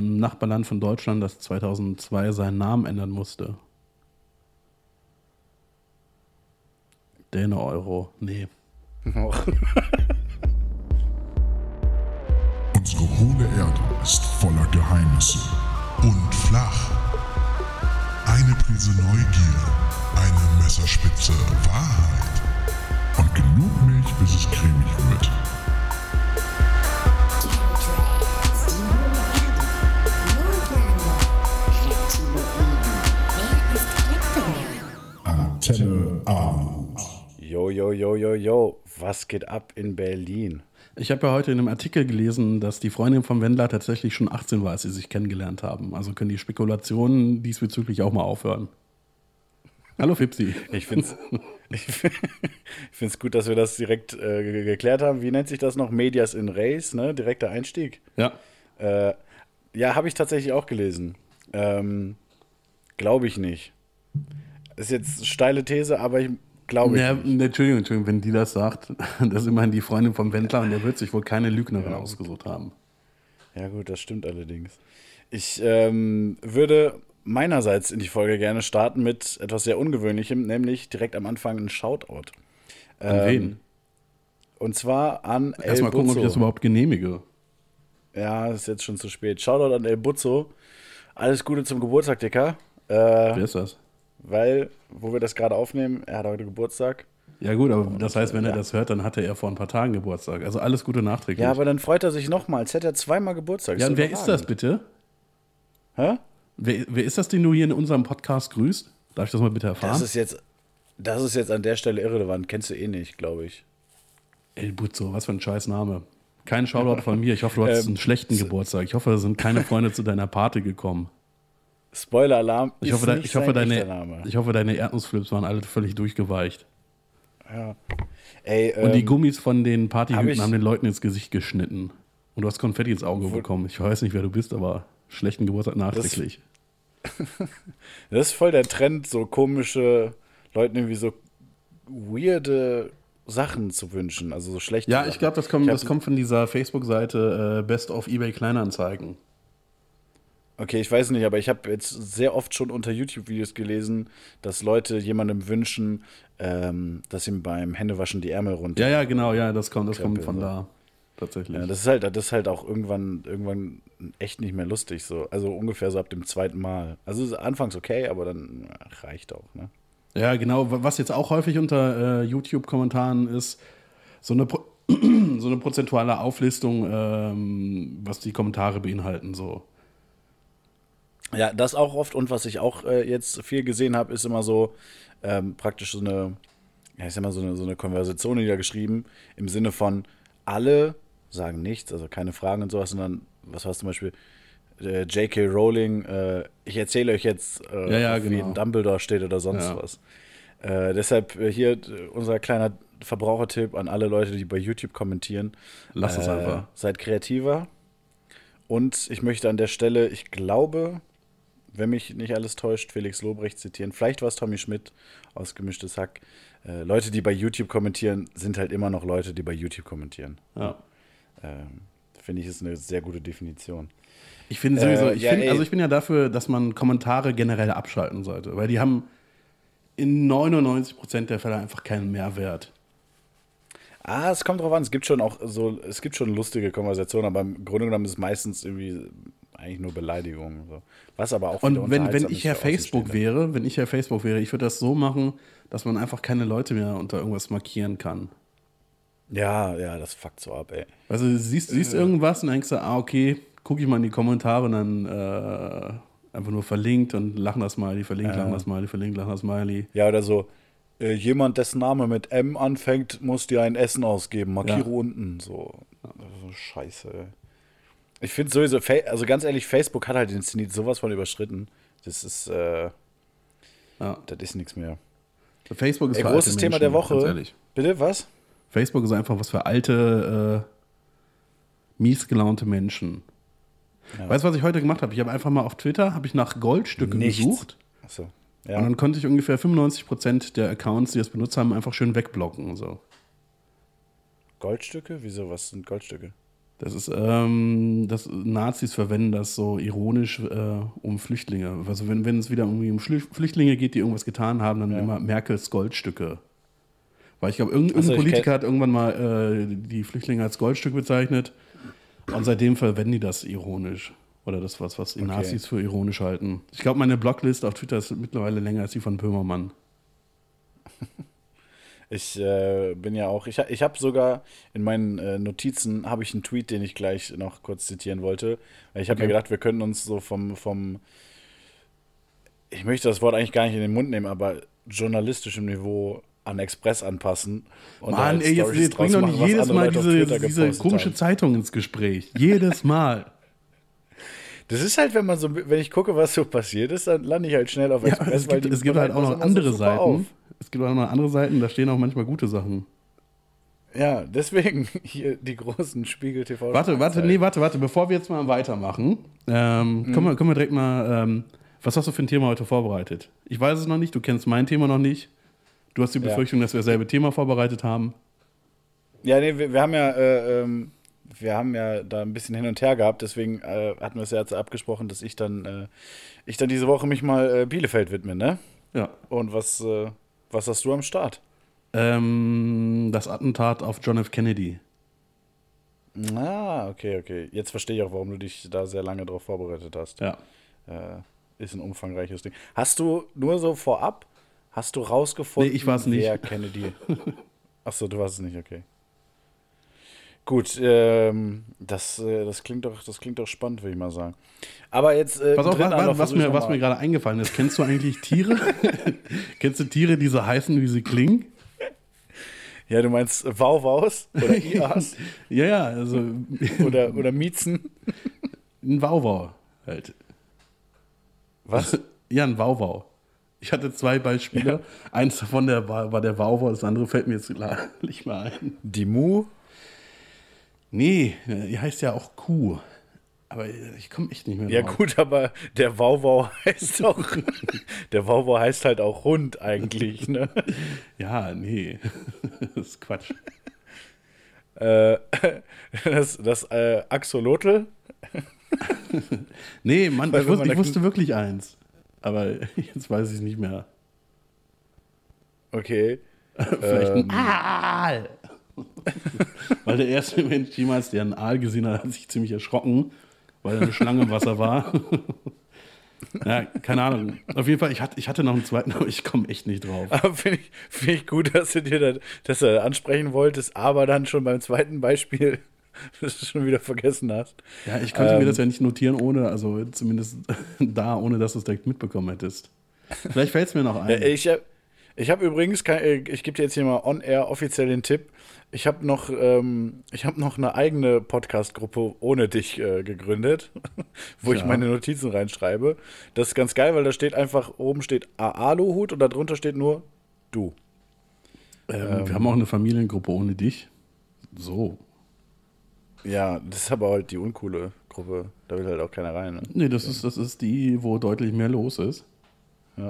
ähm, Nachbarland von Deutschland, das 2002 seinen Namen ändern musste? Däne-Euro. Nee. Unsere hohle Erde ist voller Geheimnisse und flach. Eine Prise Neugier, eine Messerspitze Wahrheit und genug Milch, bis es cremig wird. Yo, yo, yo, yo. Was geht ab in Berlin? Ich habe ja heute in einem Artikel gelesen, dass die Freundin vom Wendler tatsächlich schon 18 war, als sie sich kennengelernt haben. Also können die Spekulationen diesbezüglich auch mal aufhören. Hallo Fipsi. Ich finde es gut, dass wir das direkt äh, geklärt haben. Wie nennt sich das noch? Medias in Race, ne? Direkter Einstieg. Ja. Äh, ja, habe ich tatsächlich auch gelesen. Ähm, Glaube ich nicht. Ist jetzt eine steile These, aber ich glaube Ja, nicht. ne, Entschuldigung, Entschuldigung, wenn die das sagt, das ist immerhin die Freundin vom Wendler und der wird sich wohl keine Lügnerin ausgesucht haben. Ja, gut, das stimmt allerdings. Ich ähm, würde meinerseits in die Folge gerne starten mit etwas sehr Ungewöhnlichem, nämlich direkt am Anfang ein Shoutout. An Ähm, wen? Und zwar an El Erstmal gucken, ob ich das überhaupt genehmige. Ja, ist jetzt schon zu spät. Shoutout an El Buzzo. Alles Gute zum Geburtstag, Dicker. Äh, Wer ist das? Weil, wo wir das gerade aufnehmen, er hat heute Geburtstag. Ja gut, aber das heißt, wenn er ja. das hört, dann hatte er vor ein paar Tagen Geburtstag. Also alles Gute nachträglich. Ja, aber dann freut er sich nochmal, als hätte er zweimal Geburtstag. ja, und wer ist das bitte? Hä? Wer, wer ist das, den du hier in unserem Podcast grüßt? Darf ich das mal bitte erfahren? Das ist jetzt, das ist jetzt an der Stelle irrelevant. Kennst du eh nicht, glaube ich. El Buzzo, was für ein scheiß Name. Kein Shoutout von mir. Ich hoffe, du hattest Ähm, einen schlechten Geburtstag. Ich hoffe, da sind keine Freunde zu deiner Party gekommen. Spoiler-Alarm. Ich hoffe, nicht ich, hoffe, deine, ich hoffe, deine Erdnussflips waren alle völlig durchgeweicht. Ja. Ey, Und die ähm, Gummis von den hab Partyhüten ich- haben den Leuten ins Gesicht geschnitten. Und du hast Konfetti ins Auge bekommen. Ich weiß nicht, wer du bist, aber schlechten Geburtstag nachträglich. Das ist voll der Trend, so komische Leuten irgendwie so weirde Sachen zu wünschen. Also so schlechte Ja, ich glaube, das, kommt, hab- das kommt von dieser Facebook-Seite äh, Best of eBay Kleinanzeigen. Okay, ich weiß nicht, aber ich habe jetzt sehr oft schon unter YouTube-Videos gelesen, dass Leute jemandem wünschen, ähm, dass ihm beim Händewaschen die Ärmel runter. Ja, ja, genau, ja, das kommt, das kommt Krempel, von so. da. Tatsächlich. Ja, das ist halt, das ist halt auch irgendwann, irgendwann echt nicht mehr lustig. So. Also ungefähr so ab dem zweiten Mal. Also ist anfangs okay, aber dann ja, reicht auch, ne? Ja, genau. Was jetzt auch häufig unter äh, YouTube-Kommentaren ist, so eine, so eine prozentuale Auflistung, ähm, was die Kommentare beinhalten. So. Ja, das auch oft und was ich auch äh, jetzt viel gesehen habe, ist immer so ähm, praktisch so eine, ja, ist immer so eine, so eine Konversation niedergeschrieben im Sinne von alle sagen nichts, also keine Fragen und sowas, sondern was war zum Beispiel äh, J.K. Rowling, äh, ich erzähle euch jetzt, äh, Ja, ja, auf genau. Dumbledore steht oder sonst Ja. was. Äh, deshalb hier unser kleiner Verbrauchertipp an alle Leute, die bei YouTube kommentieren. Lass es einfach. Seid kreativer. Und ich möchte an der Stelle, ich glaube, wenn mich nicht alles täuscht, Felix Lobrecht zitieren. Vielleicht war es Tommy Schmidt aus Gemischtes Hack. Äh, Leute, die bei YouTube kommentieren, sind halt immer noch Leute, die bei YouTube kommentieren. Ja. Ähm, Finde ich, ist eine sehr gute Definition. Ich finde sowieso, Äh, ich, ja, find, also ich bin ja dafür, dass man Kommentare generell abschalten sollte, weil die haben in 99% der Fälle einfach keinen Mehrwert. Ah, es kommt drauf an. Es gibt schon auch so, es gibt schon lustige Konversationen, aber im Grunde genommen ist es meistens irgendwie eigentlich nur Beleidigung. So. Was aber auch Und wenn, wenn ich ja für Facebook wäre, wenn ich ja Facebook wäre, ich würde das so machen, dass man einfach keine Leute mehr unter irgendwas markieren kann. Ja, ja, das fuckt so ab, ey. Also du siehst, siehst irgendwas und denkst du, ah, okay, gucke ich mal in die Kommentare und dann äh, einfach nur verlinkt und lachen das Smiley, verlinkt, lachen das Smiley, verlinkt, lachen das Smiley. Ja, oder so. Äh, jemand, dessen Name mit M anfängt, muss dir ein Essen ausgeben. Markiere Ja. unten. So. so scheiße. ey. Ich finde sowieso, also ganz ehrlich, Facebook hat halt den Zenit sowas von überschritten. Das ist, äh, Ja. das ist nichts mehr. Facebook ist Ey, großes Thema Menschen, der Ganz Woche. ehrlich. Bitte, was? Facebook ist einfach was für alte, äh, mies gelaunte Menschen. Weißt du, was ich heute gemacht habe? Ich habe einfach mal auf Twitter habe ich nach Goldstücke Nichts. gesucht Achso. und Ja. dann konnte ich ungefähr 95% der Accounts, die das benutzt haben, einfach schön wegblocken und so. Goldstücke? Wieso, was sind Goldstücke? Das ist, ähm, das Nazis verwenden das so ironisch äh, um Flüchtlinge. Also wenn, wenn es wieder irgendwie um Flüchtlinge geht, die irgendwas getan haben, dann Ja. immer Merkels Goldstücke. Weil ich glaube, irgendein, Ach so, irgendein ich Politiker hat irgendwann mal äh, die Flüchtlinge als Goldstück bezeichnet. Und seitdem verwenden die das ironisch. Oder das, was, was die Okay. Nazis für ironisch halten. Ich glaube, meine Blocklist auf Twitter ist mittlerweile länger als die von Böhmermann. Ich äh, bin ja auch, ich, ich habe sogar in meinen äh, Notizen habe ich einen Tweet, den ich gleich noch kurz zitieren wollte. Ich habe Okay. mir gedacht, wir könnten uns so vom, vom, ich möchte das Wort eigentlich gar nicht in den Mund nehmen, aber journalistischem Niveau an Express anpassen. Und Mann, halt ey, jetzt, jetzt bring doch nicht jedes Mal diese, diese komische haben. Zeitung ins Gespräch. Jedes Mal. Das ist halt, wenn man so, wenn ich gucke, was so passiert ist, dann lande ich halt schnell auf Ja, Express, es gibt, es gibt halt auch noch so andere super Seiten. auf. Es gibt auch noch andere Seiten, da stehen auch manchmal gute Sachen. Ja, deswegen hier die großen Spiegel TV. Warte, warte, nee, warte, warte, bevor wir jetzt mal weitermachen, ähm, Mhm. können, wir, können wir direkt mal, ähm, was hast du für ein Thema heute vorbereitet? Ich weiß es noch nicht, du kennst mein Thema noch nicht. Du hast die Ja. Befürchtung, dass wir dasselbe Thema vorbereitet haben. Ja, nee, wir, wir haben ja, äh, ähm, wir haben ja da ein bisschen hin und her gehabt, deswegen äh, hatten wir es ja jetzt abgesprochen, dass ich dann, äh, ich dann diese Woche mich mal äh, Bielefeld widme, ne? Ja. Und was, äh, was hast du am Start? Ähm, das Attentat auf John F. Kennedy. Ah, okay, okay. Jetzt verstehe ich auch, warum du dich da sehr lange drauf vorbereitet hast. Ja. Äh, ist ein umfangreiches Ding. Hast du nur so vorab, hast du rausgefunden, Nee, ich war's nicht. wer Kennedy. Achso, du warst es nicht, okay. Gut, ähm, das, äh, das, klingt doch, das klingt doch spannend, würde ich mal sagen. Aber jetzt. Äh, Pass auf, was, was, ich mir, was mir gerade eingefallen ist. Kennst du eigentlich Tiere? Kennst du Tiere, die so heißen, wie sie klingen? Ja, du meinst Wauwaus oder IAs Ja, ja, also oder, oder Miezen? ein Wauwau halt. Was? Ja, ein Wauwau. Ich hatte zwei Beispiele. Eins davon der war, war der Wauwau, das andere fällt mir jetzt nicht mal ein. Die Mu? Nee, die heißt ja auch Kuh. Aber ich komme echt nicht mehr Ja, drauf. gut, aber der Wauwau heißt auch. der Wauwau heißt halt auch Hund eigentlich, ne? Ja, nee. das ist Quatsch. Äh, das das äh, Axolotl? Nee, Mann, ich, wenn wus man ich wusste wirklich eins. Aber jetzt weiß ich es nicht mehr. Okay. Vielleicht Ähm. ein Aal. Weil der erste Mensch jemals, der einen Aal gesehen hat, hat sich ziemlich erschrocken, weil eine Schlange im Wasser war. ja, keine Ahnung. Auf jeden Fall, ich hatte, ich hatte noch einen zweiten, aber ich komme echt nicht drauf. Aber finde ich, find ich gut, dass du dir das, dass du das ansprechen wolltest, aber dann schon beim zweiten Beispiel das du schon wieder vergessen hast. Ja, ich konnte mir Ähm. das ja nicht notieren, ohne, also zumindest da, ohne dass du es direkt mitbekommen hättest. Vielleicht fällt es mir noch ein. Ich habe ich hab übrigens, äh, ich gebe dir jetzt hier mal on-air offiziell den Tipp. Ich habe noch, ähm, ich hab noch eine eigene Podcast-Gruppe ohne dich äh, gegründet, wo ich Ja. meine Notizen reinschreibe. Das ist ganz geil, weil da steht einfach, oben steht Aluhut und darunter steht nur du. ähm, wir haben auch eine Familiengruppe ohne dich. So. Ja, das ist aber halt die uncoole Gruppe. Da will halt auch keiner rein. Ne? Nee, das ist, das ist die, wo deutlich mehr los ist.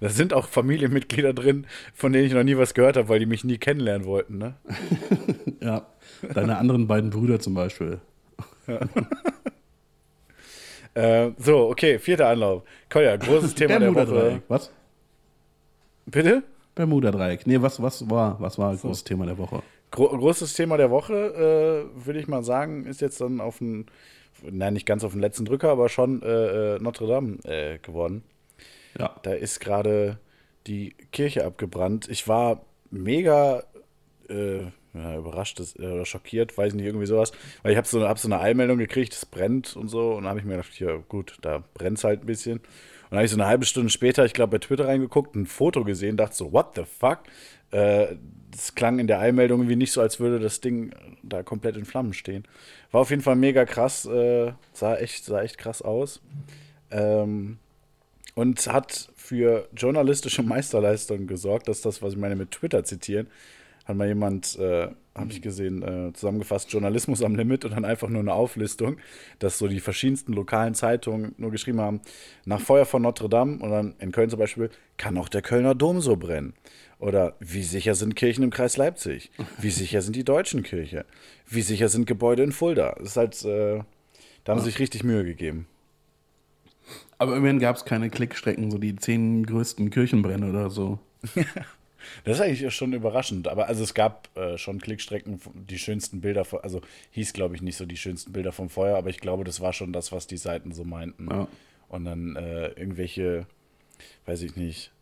Da sind auch Familienmitglieder drin, von denen ich noch nie was gehört habe, weil die mich nie kennenlernen wollten. Ne? Ja. Deine anderen beiden Brüder zum Beispiel. Äh, so, okay, vierter Anlauf. Kolja, großes Thema der Woche. Bermuda-Dreieck. Was? Bitte? Bermuda-Dreieck. Nee, was, was war, was war das große Thema der Woche? Gro großes Thema der Woche, äh, würde ich mal sagen, ist jetzt dann auf den, nein, nicht ganz auf den letzten Drücker, aber schon äh, äh, Notre Dame äh, geworden. Ja. Da ist gerade die Kirche abgebrannt. Ich war mega äh, ja, überrascht äh, oder schockiert, weiß nicht, irgendwie sowas. Weil ich habe so, hab so eine Eilmeldung gekriegt, es brennt und so. Und dann habe ich mir gedacht, ja gut, da brennt es halt ein bisschen. Und dann habe ich so eine halbe Stunde später, ich glaube, bei Twitter reingeguckt, ein Foto gesehen, dachte so, what the fuck? Äh, das klang in der Eilmeldung irgendwie nicht so, als würde das Ding da komplett in Flammen stehen. War auf jeden Fall mega krass, äh, sah, echt, sah echt krass aus. Ähm, und hat für journalistische Meisterleistung gesorgt. Das ist das, was ich meine mit Twitter zitieren. Hat mal jemand äh, habe ich gesehen, äh, zusammengefasst Journalismus am Limit und dann einfach nur eine Auflistung, dass so die verschiedensten lokalen Zeitungen nur geschrieben haben, nach Feuer von Notre Dame und dann in Köln zum Beispiel, kann auch der Kölner Dom so brennen. Oder wie sicher sind Kirchen im Kreis Leipzig? Wie sicher sind die deutschen Kirche? Wie sicher sind Gebäude in Fulda? Das ist halt, äh, da haben sie sich richtig Mühe gegeben. Aber immerhin gab es keine Klickstrecken, so die zehn größten Kirchenbrände oder so. Das ist eigentlich schon überraschend. Aber also es gab äh, schon Klickstrecken, die schönsten Bilder, von, also hieß glaube ich nicht so die schönsten Bilder vom Feuer, aber ich glaube, das war schon das, was die Seiten so meinten. Ja. Und dann äh, irgendwelche, weiß ich nicht,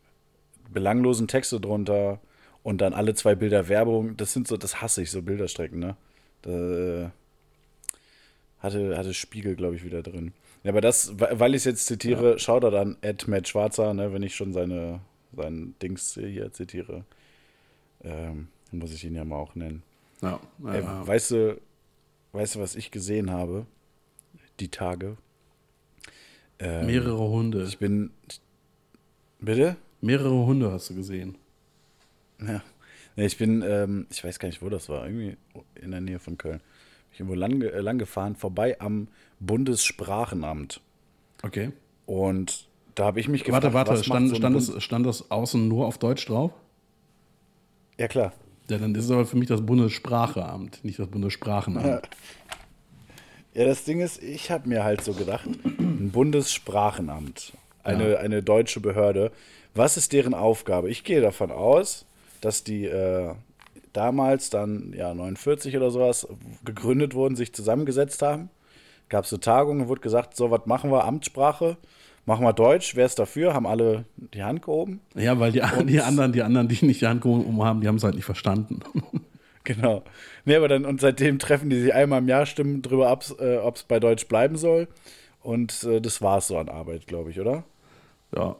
belanglosen Texte drunter und dann alle zwei Bilder Werbung. Das sind so, das hasse ich, so Bilderstrecken, ne? Da, äh, hatte, hatte Spiegel, glaube ich, wieder drin. Ja, aber das, weil ich es jetzt zitiere, ja. schaut er dann Ed Matt Schwarzer, ne, wenn ich schon seine, sein Dings hier zitiere, ähm, muss ich ihn ja mal auch nennen. Ja, ja, Ey, weißt du, weißt du, was ich gesehen habe? Die Tage. Ähm, Mehrere Hunde. Ich bin. Bitte? Mehrere Hunde hast du gesehen. Ja. Ich bin, ähm, ich weiß gar nicht, wo das war. Irgendwie in der Nähe von Köln. Ich bin irgendwo lang, äh, lang gefahren, vorbei am Bundessprachenamt. Okay. Und da habe ich mich gefragt. Warte, warte, stand, so stand, das, stand das außen nur auf Deutsch drauf? Ja, klar. Ja, dann ist es aber für mich das Bundesspracheamt, nicht das Bundessprachenamt. Ja. ja, das Ding ist, ich habe mir halt so gedacht, ein Bundessprachenamt, eine, ja. eine deutsche Behörde, was ist deren Aufgabe? Ich gehe davon aus, dass die äh, damals dann, ja, 49 oder sowas, gegründet wurden, sich zusammengesetzt haben. Gab es so Tagungen, wurde gesagt, so, was machen wir, Amtssprache? machen wir Deutsch, wer ist dafür? Haben alle die Hand gehoben? Ja, weil die, die anderen, die anderen, die nicht die Hand gehoben haben, die haben es halt nicht verstanden. Genau. Nee, aber dann, und seitdem treffen die sich einmal im Jahr, stimmen drüber ab, äh, ob es bei Deutsch bleiben soll. Und äh, das war es so an Arbeit, glaube ich, oder? Ja.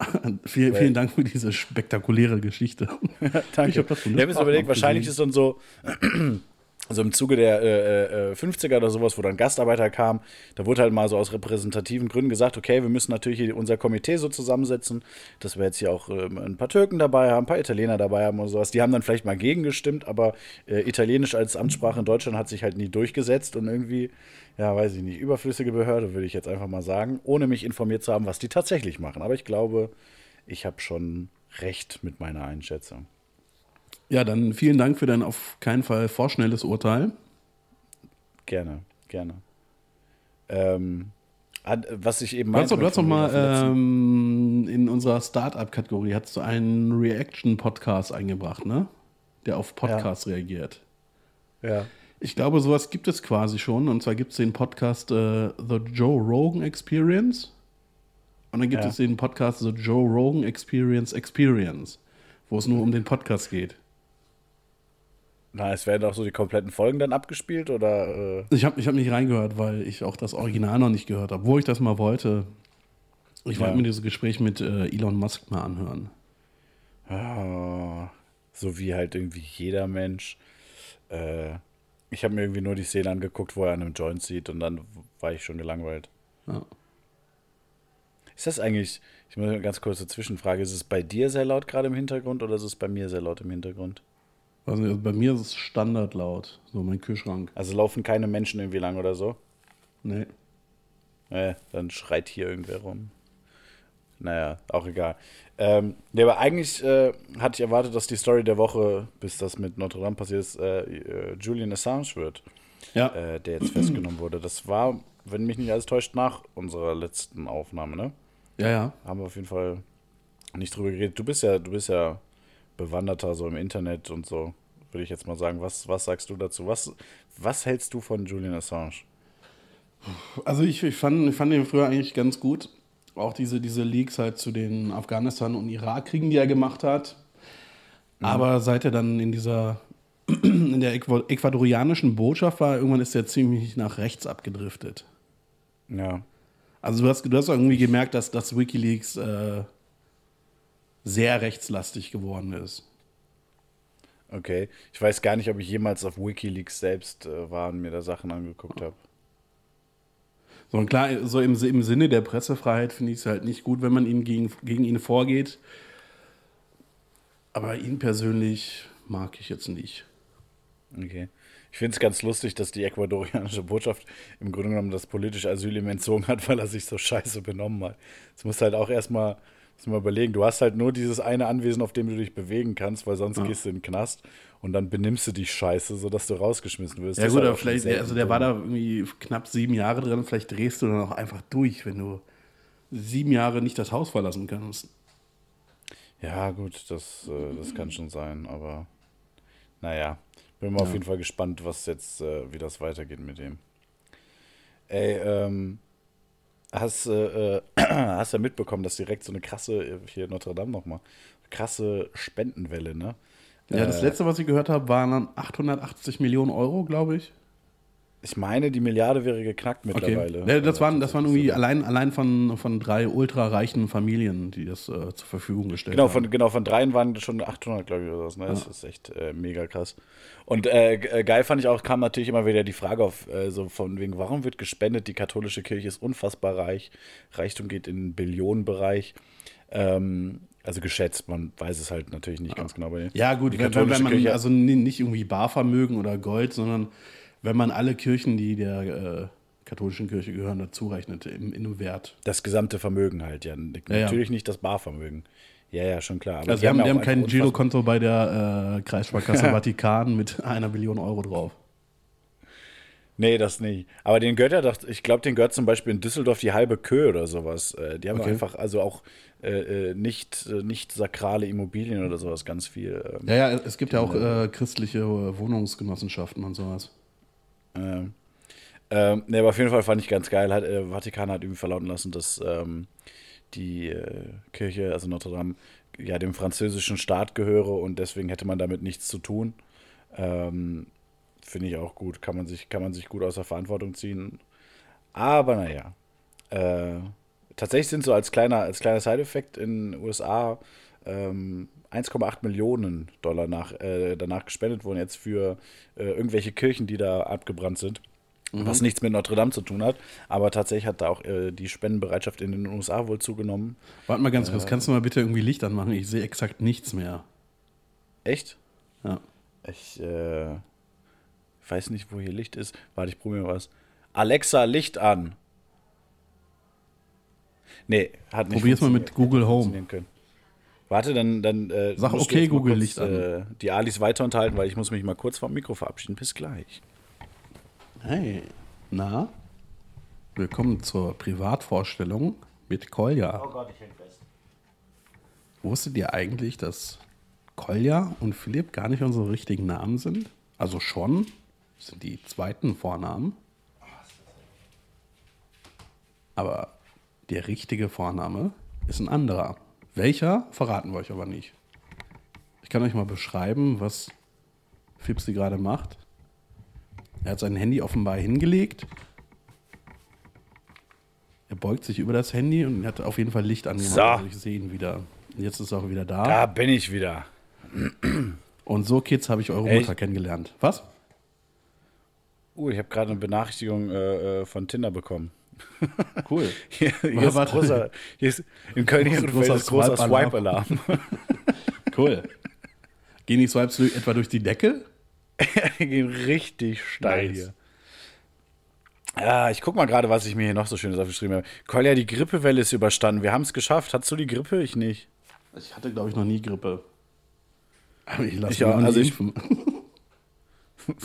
vielen, vielen Dank für diese spektakuläre Geschichte. Danke. Ich habe hab jetzt überlegt, wahrscheinlich ist dann so, also im Zuge der äh, äh, 50er oder sowas, wo dann Gastarbeiter kamen, da wurde halt mal so aus repräsentativen Gründen gesagt, okay, wir müssen natürlich unser Komitee so zusammensetzen, dass wir jetzt hier auch ähm, ein paar Türken dabei haben, ein paar Italiener dabei haben und sowas. Die haben dann vielleicht mal gegengestimmt, aber äh, Italienisch als Amtssprache in Deutschland hat sich halt nie durchgesetzt und irgendwie, ja, weiß ich nicht, überflüssige Behörde, würde ich jetzt einfach mal sagen, ohne mich informiert zu haben, was die tatsächlich machen. Aber ich glaube, ich habe schon recht mit meiner Einschätzung. Ja, dann vielen Dank für dein auf keinen Fall vorschnelles Urteil. Gerne, gerne. Ähm, was ich eben meinte. Du hast doch mal ähm, in unserer Startup-Kategorie hast du einen Reaction-Podcast eingebracht, ne? Der auf Podcasts ja. reagiert. Ja. Ich glaube, sowas gibt es quasi schon. Und zwar gibt es den Podcast äh, The Joe Rogan Experience. Und dann gibt ja. es den Podcast The Joe Rogan Experience Experience, wo es nur um den Podcast geht. Na, es werden auch so die kompletten Folgen dann abgespielt oder? Äh? Ich habe ich hab nicht reingehört, weil ich auch das Original noch nicht gehört habe, wo ich das mal wollte. Ich ja. wollte mir dieses Gespräch mit äh, Elon Musk mal anhören. Oh, so wie halt irgendwie jeder Mensch. Äh, ich habe mir irgendwie nur die Szene angeguckt, wo er an einem Joint sieht und dann war ich schon gelangweilt. Ja. Ist das eigentlich, ich muss eine ganz kurze Zwischenfrage, ist es bei dir sehr laut gerade im Hintergrund oder ist es bei mir sehr laut im Hintergrund? Also bei mir ist es standardlaut, so mein Kühlschrank. Also laufen keine Menschen irgendwie lang oder so? Nee. Nee, dann schreit hier irgendwer rum. Naja, auch egal. Ähm, nee, aber eigentlich äh, hatte ich erwartet, dass die Story der Woche, bis das mit Notre Dame passiert ist, äh, äh, Julian Assange wird. Ja. Äh, der jetzt festgenommen wurde. Das war, wenn mich nicht alles täuscht, nach unserer letzten Aufnahme, ne? Ja, ja. Haben wir auf jeden Fall nicht drüber geredet. Du bist ja, du bist ja bewanderter so im Internet und so, würde ich jetzt mal sagen. Was, was sagst du dazu? Was, was hältst du von Julian Assange? Also ich, ich, fand, ich fand ihn früher eigentlich ganz gut. Auch diese, diese Leaks halt zu den Afghanistan- und Irakkriegen, die er gemacht hat. Mhm. Aber seit er dann in dieser in der ecuadorianischen Botschaft war, irgendwann ist er ziemlich nach rechts abgedriftet. Ja. Also du hast, du hast irgendwie gemerkt, dass, dass Wikileaks äh, sehr rechtslastig geworden ist. Okay. Ich weiß gar nicht, ob ich jemals auf Wikileaks selbst äh, war und mir da Sachen angeguckt habe. So, und klar, so im, im Sinne der Pressefreiheit finde ich es halt nicht gut, wenn man ihn gegen, gegen ihn vorgeht. Aber ihn persönlich mag ich jetzt nicht. Okay. Ich finde es ganz lustig, dass die ecuadorianische Botschaft im Grunde genommen das politische Asyl ihm entzogen hat, weil er sich so scheiße benommen hat. Das musst halt auch erstmal mal überlegen. Du hast halt nur dieses eine Anwesen, auf dem du dich bewegen kannst, weil sonst ja. gehst du in den Knast und dann benimmst du dich scheiße, sodass du rausgeschmissen wirst. Ja, gut, halt aber vielleicht, also der war da irgendwie knapp sieben Jahre drin, vielleicht drehst du dann auch einfach durch, wenn du sieben Jahre nicht das Haus verlassen kannst. Ja, gut, das, äh, das kann schon sein, aber naja. Bin mal ja. auf jeden Fall gespannt, was jetzt, äh, wie das weitergeht mit dem. Ey, ähm, hast, äh, hast ja mitbekommen, dass direkt so eine krasse, äh, hier Notre Dame nochmal, krasse Spendenwelle, ne? Ja, das äh, letzte, was ich gehört habe, waren dann 880 Millionen Euro, glaube ich. Ich meine, die Milliarde wäre geknackt mittlerweile. Okay. Ja, das, waren, das waren irgendwie allein, allein von, von drei ultrareichen Familien, die das äh, zur Verfügung gestellt genau, haben. Von, genau, von dreien waren schon 800, glaube ich, oder so. Ne? Das ja. ist echt äh, mega krass. Und äh, äh, geil fand ich auch, kam natürlich immer wieder die Frage auf, äh, so von wegen, warum wird gespendet? Die katholische Kirche ist unfassbar reich. Reichtum geht in den Billionenbereich. Ähm, also geschätzt, man weiß es halt natürlich nicht ganz genau. Bei ja, gut, wenn, wenn man Kirche, also nicht irgendwie Barvermögen oder Gold, sondern wenn man alle Kirchen, die der äh, katholischen Kirche gehören, dazu rechnet, in, in einem Wert. Das gesamte Vermögen halt, ja. Natürlich ja. nicht das Barvermögen. Ja, ja, schon klar. Aber also die haben, die haben, kein Girokonto bei der äh, Kreissparkasse Vatikan mit einer Billion Euro drauf. Nee, das nicht. Aber den gehört ja, ich glaube, den gehört zum Beispiel in Düsseldorf die halbe Kö oder sowas. Äh, die haben okay. einfach also auch äh, äh nicht, nicht sakrale Immobilien oder sowas ganz viel. Ähm, ja, ja, es gibt ja auch äh, christliche Wohnungsgenossenschaften und sowas. Ähm, ne, aber auf jeden Fall fand ich ganz geil. Hat, äh, Vatikan hat irgendwie verlauten lassen, dass ähm, die äh, Kirche, also Notre Dame, ja dem französischen Staat gehöre und deswegen hätte man damit nichts zu tun. Ähm, Finde ich auch gut. Kann man, sich, kann man sich gut aus der Verantwortung ziehen. Aber naja. Äh, tatsächlich sind so als kleiner, als kleiner Side-Effekt in den USA ähm, 1,8 Millionen Dollar nach, äh, danach gespendet wurden, jetzt für äh, irgendwelche Kirchen, die da abgebrannt sind. Mhm. Was nichts mit Notre Dame zu tun hat. Aber tatsächlich hat da auch äh, die Spendenbereitschaft in den USA wohl zugenommen. Warte mal ganz kurz, äh, kannst du mal bitte irgendwie Licht anmachen? Ich sehe exakt nichts mehr. Echt? Ja. Ich äh, weiß nicht, wo hier Licht ist. Warte, ich probiere was. Alexa, Licht an. Nee, hat nicht Probier's mal mit Google Home. Können. Warte, dann. dann äh, Sag okay, Google kurz, Licht an. Äh, die Alis weiter unterhalten, weil ich muss mich mal kurz vom Mikro verabschieden. Bis gleich. Hey, na? Willkommen zur Privatvorstellung mit Kolja. Oh Gott, ich häng fest. Wusstet ihr eigentlich, dass Kolja und Philipp gar nicht unsere richtigen Namen sind? Also schon, das sind die zweiten Vornamen. Aber der richtige Vorname ist ein anderer. Welcher, verraten wir euch aber nicht. Ich kann euch mal beschreiben, was Fipsi gerade macht. Er hat sein Handy offenbar hingelegt. Er beugt sich über das Handy und hat auf jeden Fall Licht angemacht. So. Also ich sehe ihn wieder. Und jetzt ist er auch wieder da. Da bin ich wieder. Und so, Kids, habe ich eure Echt? Mutter kennengelernt. Was? Uh, ich habe gerade eine Benachrichtigung äh, äh, von Tinder bekommen. Cool. Hier, hier, ist, großer, hier ist in Köln ist großer, großer Swipe-Alarm. cool. Gehen die Swipes durch, etwa durch die Decke? Gehen richtig steil nice. hier. Ja, ich guck mal gerade, was ich mir hier noch so schönes aufgeschrieben habe. Kolja, die Grippewelle ist überstanden. Wir haben es geschafft. Hattest du die Grippe? Ich nicht. Ich hatte, glaube ich, noch nie Grippe. Aber ich lasse mich auch, also nicht impfen.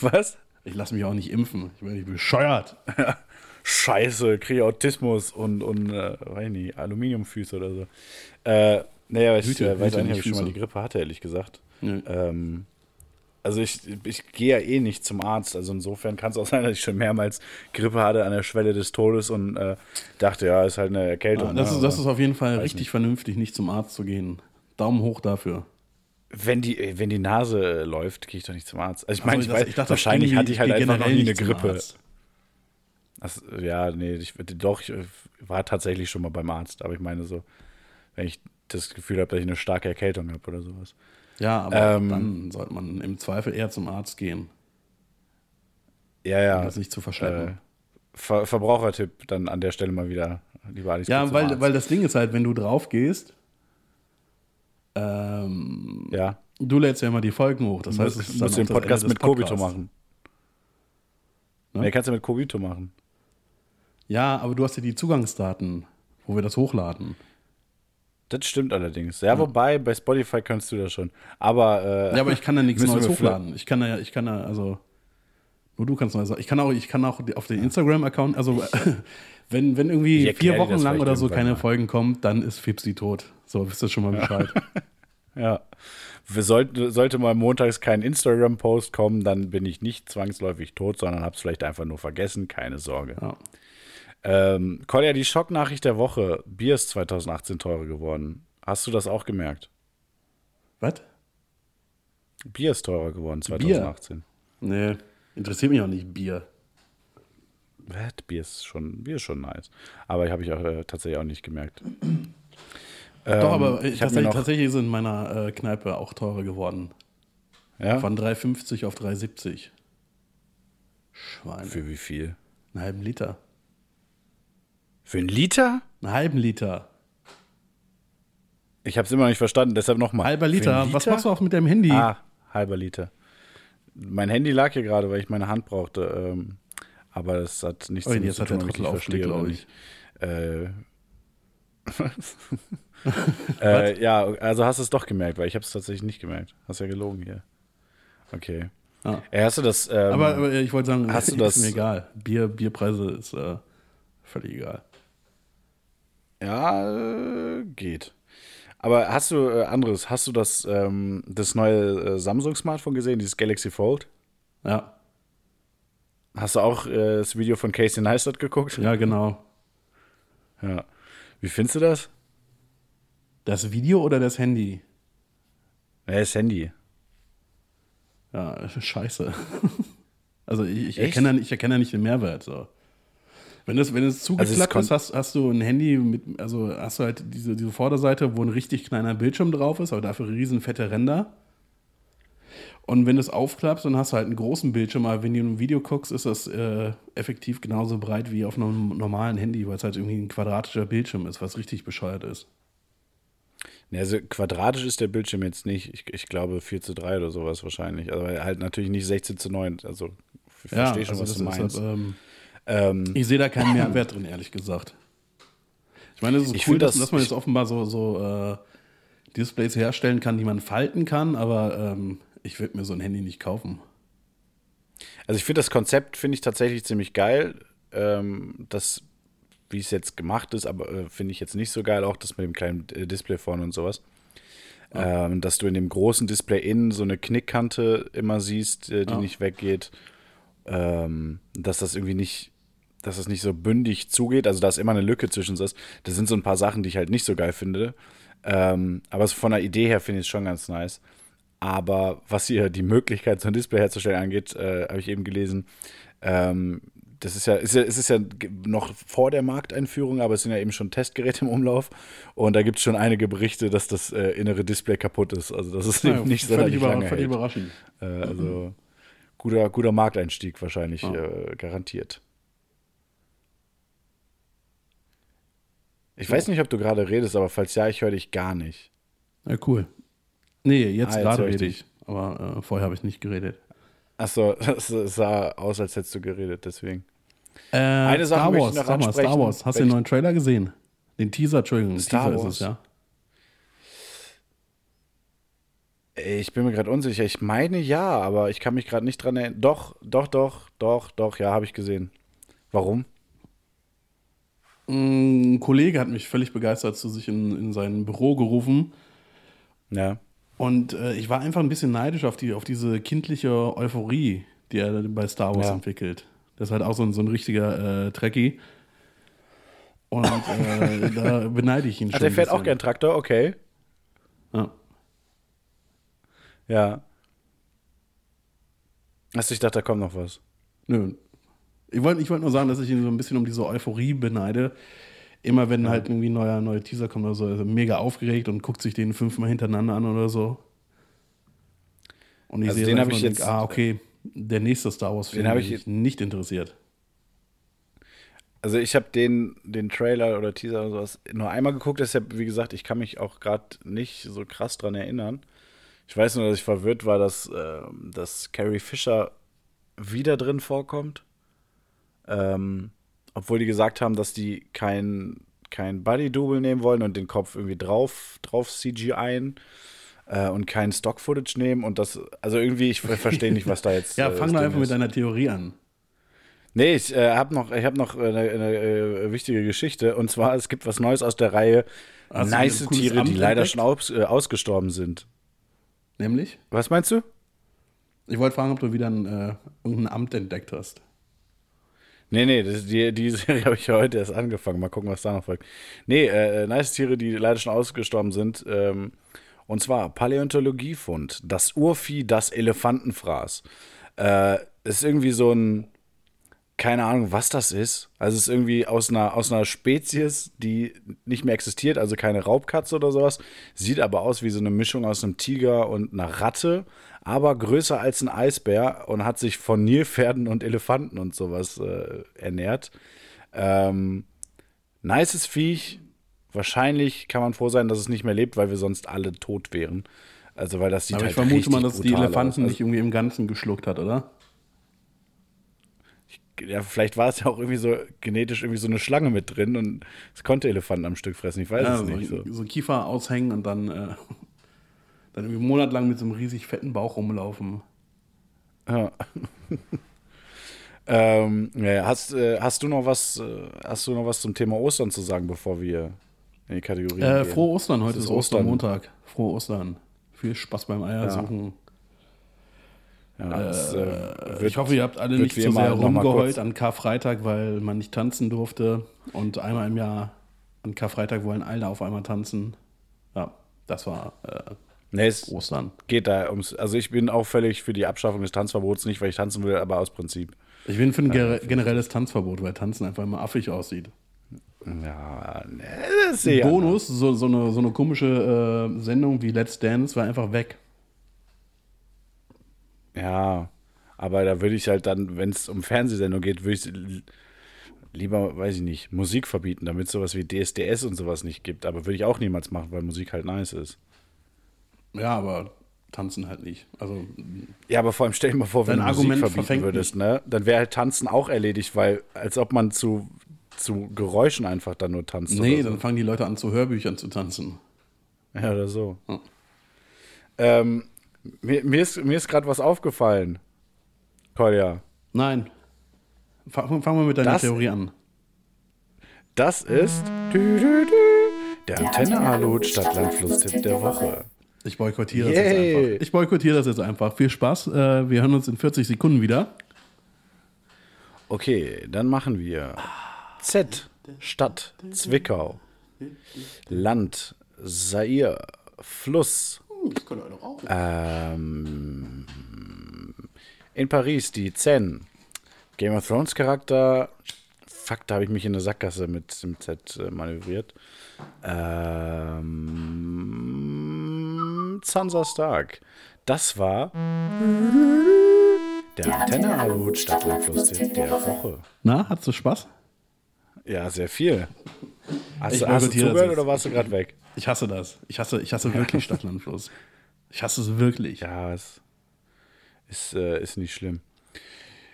was? Ich lasse mich auch nicht impfen. Ich bin nicht bescheuert. Scheiße, kriege Autismus und, und äh, weiß nicht, Aluminiumfüße oder so. Äh, naja, ich Hüte, äh, weiß Hüte nicht, ob ich schon mal die Grippe hatte, ehrlich gesagt. Nee. Ähm, also ich, ich gehe ja eh nicht zum Arzt. Also insofern kann es auch sein, dass ich schon mehrmals Grippe hatte an der Schwelle des Todes und äh, dachte, ja, ist halt eine Erkältung. Ja, das, ne? ist, das ist auf jeden Fall richtig nicht. vernünftig, nicht zum Arzt zu gehen. Daumen hoch dafür. Wenn die, wenn die Nase läuft, gehe ich doch nicht zum Arzt. Also ich meine, ich, ich, ich, dachte, wahrscheinlich hatte ich halt einfach noch nie eine Grippe. Das, ja, nee, ich, doch, ich war tatsächlich schon mal beim Arzt, aber ich meine so, wenn ich das Gefühl habe, dass ich eine starke Erkältung habe oder sowas. Ja, aber ähm, dann sollte man im Zweifel eher zum Arzt gehen. Ja, ja. Um das nicht zu verschleppen. Äh, Ver Verbrauchertipp dann an der Stelle mal wieder. Lieber Alice ja, weil, weil das Ding ist halt, wenn du drauf gehst, ähm, Ja. du lädst ja immer die Folgen hoch. Das Du heißt, ist musst den Podcast mit Kobito machen. Ne? Nee, kannst du mit Kobito machen. Ja, aber du hast ja die Zugangsdaten, wo wir das hochladen. Das stimmt allerdings. Ja, wobei, bei Spotify kannst du das schon. Aber, äh, Ja, aber ich kann da nichts Neues hochladen. Ich kann da, ich kann da, also nur du kannst Neues. Ich kann auch, ich kann auch auf den Instagram-Account, also wenn, wenn irgendwie vier Wochen lang oder so keine mal. Folgen kommen, dann ist Fipsi tot. So, wisst ihr schon mal Bescheid. Ja. Wir sollten, sollte mal montags kein Instagram-Post kommen, dann bin ich nicht zwangsläufig tot, sondern hab's vielleicht einfach nur vergessen. Keine Sorge. Ja. Ähm, Kolja, die Schocknachricht der Woche. Bier ist 2018 teurer geworden. Hast du das auch gemerkt? Was? Bier ist teurer geworden 2018. Nee, interessiert mich auch nicht Bier. Was? Bier ist schon, Bier ist schon nice. Aber habe ich auch äh, tatsächlich auch nicht gemerkt. Doch, Ähm, aber ich ich tatsächlich, tatsächlich ist in meiner äh, Kneipe auch teurer geworden. ja? Von 3,50 auf 3,70. Schwein. Für wie viel? Einen halben Liter. Für einen Liter? Einen halben Liter. Ich habe es immer noch nicht verstanden, deshalb nochmal. Halber Liter. Was machst du auch mit deinem Handy? Ah, halber Liter. Mein Handy lag hier gerade, weil ich meine Hand brauchte. Ähm, aber das hat nichts Oh, jetzt zu hat der tun, ob ich verstehe glaube ich. Äh, äh, ja, also hast du es doch gemerkt, weil ich habe es tatsächlich nicht gemerkt. Hast ja gelogen hier. Okay. Ja. Äh, hast du das? Ähm, Aber, aber ich wollte sagen, hast du ist das- mir egal. Bier, Bierpreise ist äh, völlig egal. Ja, äh, geht. Aber hast du äh, anderes? Hast du das, ähm, das neue äh, Samsung-Smartphone gesehen, dieses Galaxy Fold? Ja, Hast du auch äh, das Video von Casey Neistat geguckt? ja, genau. Ja. Wie findest du das? Das Video oder das Handy? Ja, das Handy. Ja, scheiße. Also ich, ich, erkenne, ich erkenne nicht den Mehrwert. So. Wenn es, wenn es Also es zugeklappt kon- ist, hast, hast du ein Handy mit, also hast du halt diese, diese Vorderseite, wo ein richtig kleiner Bildschirm drauf ist, aber dafür riesen fette Ränder. Und wenn du es aufklappst, dann hast du halt einen großen Bildschirm, aber wenn du ein Video guckst, ist das äh, effektiv genauso breit wie auf einem normalen Handy, weil es halt irgendwie ein quadratischer Bildschirm ist, was richtig bescheuert ist. Ja, also quadratisch ist der Bildschirm jetzt nicht. Ich, ich glaube 4 zu 3 oder sowas wahrscheinlich. Aber halt natürlich nicht 16 zu 9. Also ich verstehe schon, was das du ist meinst. Halt, ähm, ähm, Ich sehe da keinen Mehrwert drin, ehrlich gesagt. Ich meine, es ist Ich cool, dass, das- dass man jetzt offenbar so, so äh, Displays herstellen kann, die man falten kann, aber ähm, ich würde mir so ein Handy nicht kaufen. Also ich finde das Konzept finde ich tatsächlich ziemlich geil. Ähm, das, wie es jetzt gemacht ist, aber äh, finde ich jetzt nicht so geil, auch das mit dem kleinen äh, Display vorne und sowas. Ähm, dass du in dem großen Display innen so eine Knickkante immer siehst, äh, die Ja. nicht weggeht. Ähm, dass das irgendwie nicht, dass das nicht so bündig zugeht. Also da ist immer eine Lücke zwischen das. Das sind so ein paar Sachen, die ich halt nicht so geil finde. Ähm, aber so von der Idee her finde ich es schon ganz nice. Aber was hier die Möglichkeit, so ein Display herzustellen angeht, äh, habe ich eben gelesen, ähm, das ist ja, ist ja, es ist ja noch vor der Markteinführung, aber es sind ja eben schon Testgeräte im Umlauf. Und da gibt es schon einige Berichte, dass das äh, innere Display kaputt ist. Also das ist eben nicht völlig, sonderlich über, lange völlig überraschend. Äh, also guter, guter Markteinstieg wahrscheinlich, Ja. äh, garantiert. Ich weiß nicht, ob du gerade redest, aber falls ja, ich höre dich gar nicht. Ja, cool. Nee, jetzt Ah, jetzt gerade rede ich. Aber äh, vorher habe ich nicht geredet. Achso, das sah aus, als hättest du geredet, deswegen. Äh, Eine Sache Star möchte Wars, ich noch sag mal, Star. Wars. Hast du den neuen Trailer gesehen? Den Teaser, Entschuldigung, Star Teaser Wars? ist es, ja. Ich bin mir gerade unsicher. Ich meine ja, aber ich kann mich gerade nicht dran erinnern. Doch, doch, doch, doch, doch, ja, habe ich gesehen. Warum? Ein Kollege hat mich völlig begeistert zu sich in, in sein Büro gerufen. Ja. Und äh, ich war einfach ein bisschen neidisch auf, die, auf diese kindliche Euphorie, die er bei Star Wars Ja. entwickelt. Das ist halt auch so ein, so ein richtiger äh, Trekkie. Und äh, da beneide ich ihn schon. Ach, der ein fährt auch gern Traktor, okay. Ja. Ja. Achso, ich dachte, da kommt noch was. Nö. Ich wollte ich wollt nur sagen, dass ich ihn so ein bisschen um diese Euphorie beneide. Immer wenn halt irgendwie ein neuer, neuer Teaser kommt oder so, ist er mega aufgeregt und guckt sich den fünfmal hintereinander an oder so. Und ich Also sehe den das hab einfach ich denk, jetzt- ah, okay, der nächste Star Wars-Film Den hab bin ich ich nicht interessiert. Also ich habe den, den Trailer oder Teaser oder sowas nur einmal geguckt, deshalb, wie gesagt, ich kann mich auch gerade nicht so krass dran erinnern. Ich weiß nur, dass ich verwirrt war, dass, äh, dass Carrie Fisher wieder drin vorkommt. Ähm, obwohl die gesagt haben, dass die kein, kein Body-Double nehmen wollen und den Kopf irgendwie drauf, drauf CGI äh, und kein Stock-Footage nehmen und das, also irgendwie, ich verstehe nicht, was da jetzt. Ja, äh, fang das doch einfach mit ist. deiner Theorie an. Nee, ich äh, habe noch, ich hab noch eine, eine äh, wichtige Geschichte. Und zwar, es gibt was Neues aus der Reihe du Nice Tiere, die Amt leider entdeckt? schon aus, äh, ausgestorben sind. Nämlich? Was meinst du? Ich wollte fragen, ob du wieder ein, äh, irgendein Amt entdeckt hast. Nee, nee, das, die, die Serie habe ich heute erst angefangen. Mal gucken, was da noch folgt. Nee, äh, nice Tiere, die leider schon ausgestorben sind. Ähm, und zwar Paläontologiefund. Das Urvieh, das Elefantenfraß. Äh, ist irgendwie so ein, keine Ahnung, was das ist. Also es ist irgendwie aus einer, aus einer Spezies, die nicht mehr existiert, also keine Raubkatze oder sowas. Sieht aber aus wie so eine Mischung aus einem Tiger und einer Ratte, aber größer als ein Eisbär und hat sich von Nilpferden und Elefanten und sowas äh, ernährt. Ähm, nices Viech. Wahrscheinlich kann man froh sein, dass es nicht mehr lebt, weil wir sonst alle tot wären. Also, weil das sieht Aber halt ich vermute mal, dass die Elefanten aus. Also, nicht irgendwie im Ganzen geschluckt hat, oder? ja, vielleicht war es ja auch irgendwie so genetisch irgendwie so eine Schlange mit drin und es konnte Elefanten am Stück fressen. Ich weiß Ja, es nicht. So. so Kiefer aushängen und dann, äh, dann irgendwie monatelang mit so einem riesig fetten Bauch rumlaufen. Ja. ähm, ja, hast, äh, hast du noch was, äh, hast du noch was zum Thema Ostern zu sagen, bevor wir in die Kategorie Äh, gehen? frohe Ostern, heute Es ist ist Ostern. Ostermontag. Frohe Ostern. Viel Spaß beim Eiersuchen. Ja, es, äh, wird- ich hoffe, ihr habt alle nicht so immer sehr rumgeheult an Karfreitag, weil man nicht tanzen durfte. Und einmal im Jahr an Karfreitag wollen alle auf einmal tanzen. Ja, das war äh, Nee, es Ostern. geht da ums. Also ich bin auch völlig für die Abschaffung des Tanzverbots, nicht weil ich tanzen will, aber aus Prinzip. Ich bin für ein ger- generelles Tanzverbot, weil Tanzen einfach immer affig aussieht. Ja, ne, das ich Bonus, so, so, eine, so eine komische äh, Sendung wie Let's Dance war einfach weg. Ja, aber da würde ich halt dann, wenn es um Fernsehsendung geht, würde ich lieber, weiß ich nicht, Musik verbieten, damit es sowas wie DSDS und sowas nicht gibt. Aber würde ich auch niemals machen, weil Musik halt nice ist. Ja, aber tanzen halt nicht. Also, Ja, aber vor allem stell dir mal vor, wenn du Musik Argument verbieten verfängt würdest, ne? Dann wäre halt Tanzen auch erledigt, weil als ob man zu, zu Geräuschen einfach dann nur tanzt. nee, oder so. dann fangen die Leute an, zu Hörbüchern zu tanzen. Ja, oder so. Hm. Ähm, mir, mir ist, mir ist gerade was aufgefallen. Kolja. Nein. Fangen fang wir mit deiner Das- Theorie an. Das ist dü, dü, dü, der Antenne-Alut Stadtlandfluss-Tipp der Woche. Ich boykottiere das Yay. jetzt einfach. Ich boykottiere das jetzt einfach. Viel Spaß. Äh, wir hören uns in 40 Sekunden wieder. Okay, dann machen wir Z, Stadt, Zwickau, Land, Sair, Fluss, Das könnte doch auch. ähm, in Paris die Zen, Game of Thrones Charakter, fuck, da habe ich mich in eine Sackgasse mit dem Z äh, manövriert, ähm, Sansa Stark. Das war der Antenne Alut Stadtlandfluss der Woche. Na, hattest du Spaß? Ja, sehr viel. Hast, Ich du, hast du zugehört oder warst du gerade weg? Ich hasse das. Ich hasse, ich hasse wirklich Stadtlandfluss. Ich hasse es wirklich. Ja, es ist, äh, ist nicht schlimm.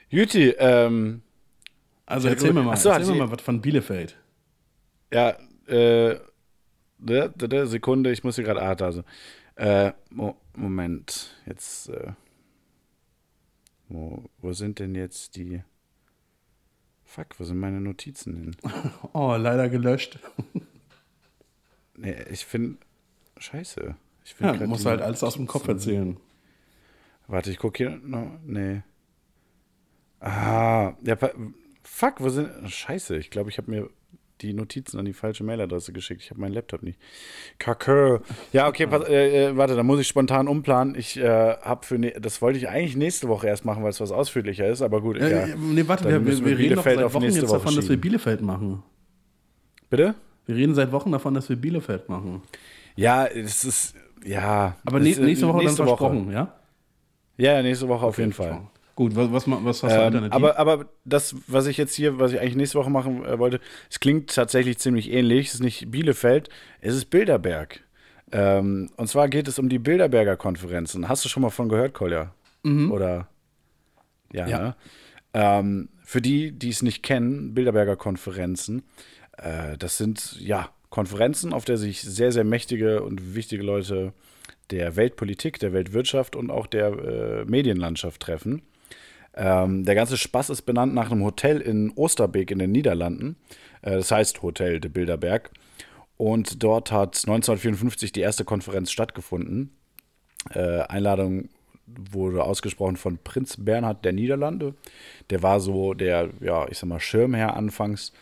Juti, ähm, Also erzähl mir mal, Ach so, erzähl mir mal was von Bielefeld. ja, äh, ne, ne, ne, Sekunde, ich muss hier gerade, ah, da so. Äh, Mo Moment, jetzt, äh, wo, wo sind denn jetzt die, fuck, wo sind meine Notizen hin? Oh, leider gelöscht. Nee, ich finde, scheiße. Ich find Ja, du musst halt alles aus dem Kopf erzählen. Warte, ich gucke hier noch. Nee. Ah, ja, fuck, wo sind. Scheiße, ich glaube, ich habe mir die Notizen an die falsche Mailadresse geschickt. Ich habe meinen Laptop nicht. Kacke. Ja, okay, pass, äh, äh, warte, da muss ich spontan umplanen. Ich äh, habe für. Ne das wollte ich eigentlich nächste Woche erst machen, weil es was ausführlicher ist, aber gut. Äh, ja. äh, nee, warte, wir, wir, wir reden doch seit Wochen nächste jetzt Woche davon, dass wir schieben. Bielefeld machen. Bitte? Wir reden seit Wochen davon, dass wir Bielefeld machen. Ja, es ist. Ja. Aber es nä ist, nächste Woche nächste dann versprochen, ja? Ja, nächste Woche auf jeden Fall. Gut, was, was, hast du Ähm, alternativ? aber, aber das, was ich jetzt hier, was ich eigentlich nächste Woche machen äh, wollte, es klingt tatsächlich ziemlich ähnlich. Es ist nicht Bielefeld, es ist Bilderberg. Ähm, und zwar geht es um die Bilderberger Konferenzen. Hast du schon mal von gehört, Kolja? Oder? Ja. Ja. Ne? Ähm, für die, die es nicht kennen, Bilderberger Konferenzen, äh, das sind ja Konferenzen, auf der sich sehr, sehr mächtige und wichtige Leute der Weltpolitik, der Weltwirtschaft und auch der äh, Medienlandschaft treffen. Ähm, der ganze Spaß ist benannt nach einem Hotel in Osterbeek in den Niederlanden. Äh, das heißt Hotel de Bilderberg. Und dort hat 1954 die erste Konferenz stattgefunden. Äh, Einladung wurde ausgesprochen von Prinz Bernhard der Niederlande. Der war so der, ja, ich sag mal, Schirmherr anfangs.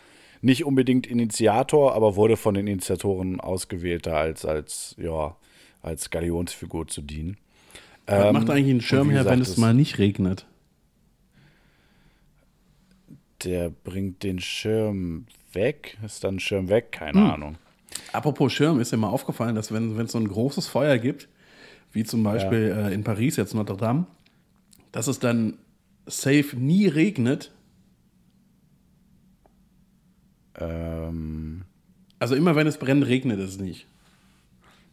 Nicht unbedingt Initiator, aber wurde von den Initiatoren ausgewählt, da als, als, ja, als Galionsfigur zu dienen. Was Ähm, macht eigentlich ein und Schirm wie her, wenn gesagt, es mal nicht regnet? Der bringt den Schirm weg. Ist dann Schirm weg? Keine Ahnung. Apropos Schirm, ist dir mal aufgefallen, dass wenn es so ein großes Feuer gibt, wie zum Beispiel äh, in Paris jetzt Notre Dame, dass es dann safe nie regnet. Ähm, Also immer wenn es brennt, regnet es nicht.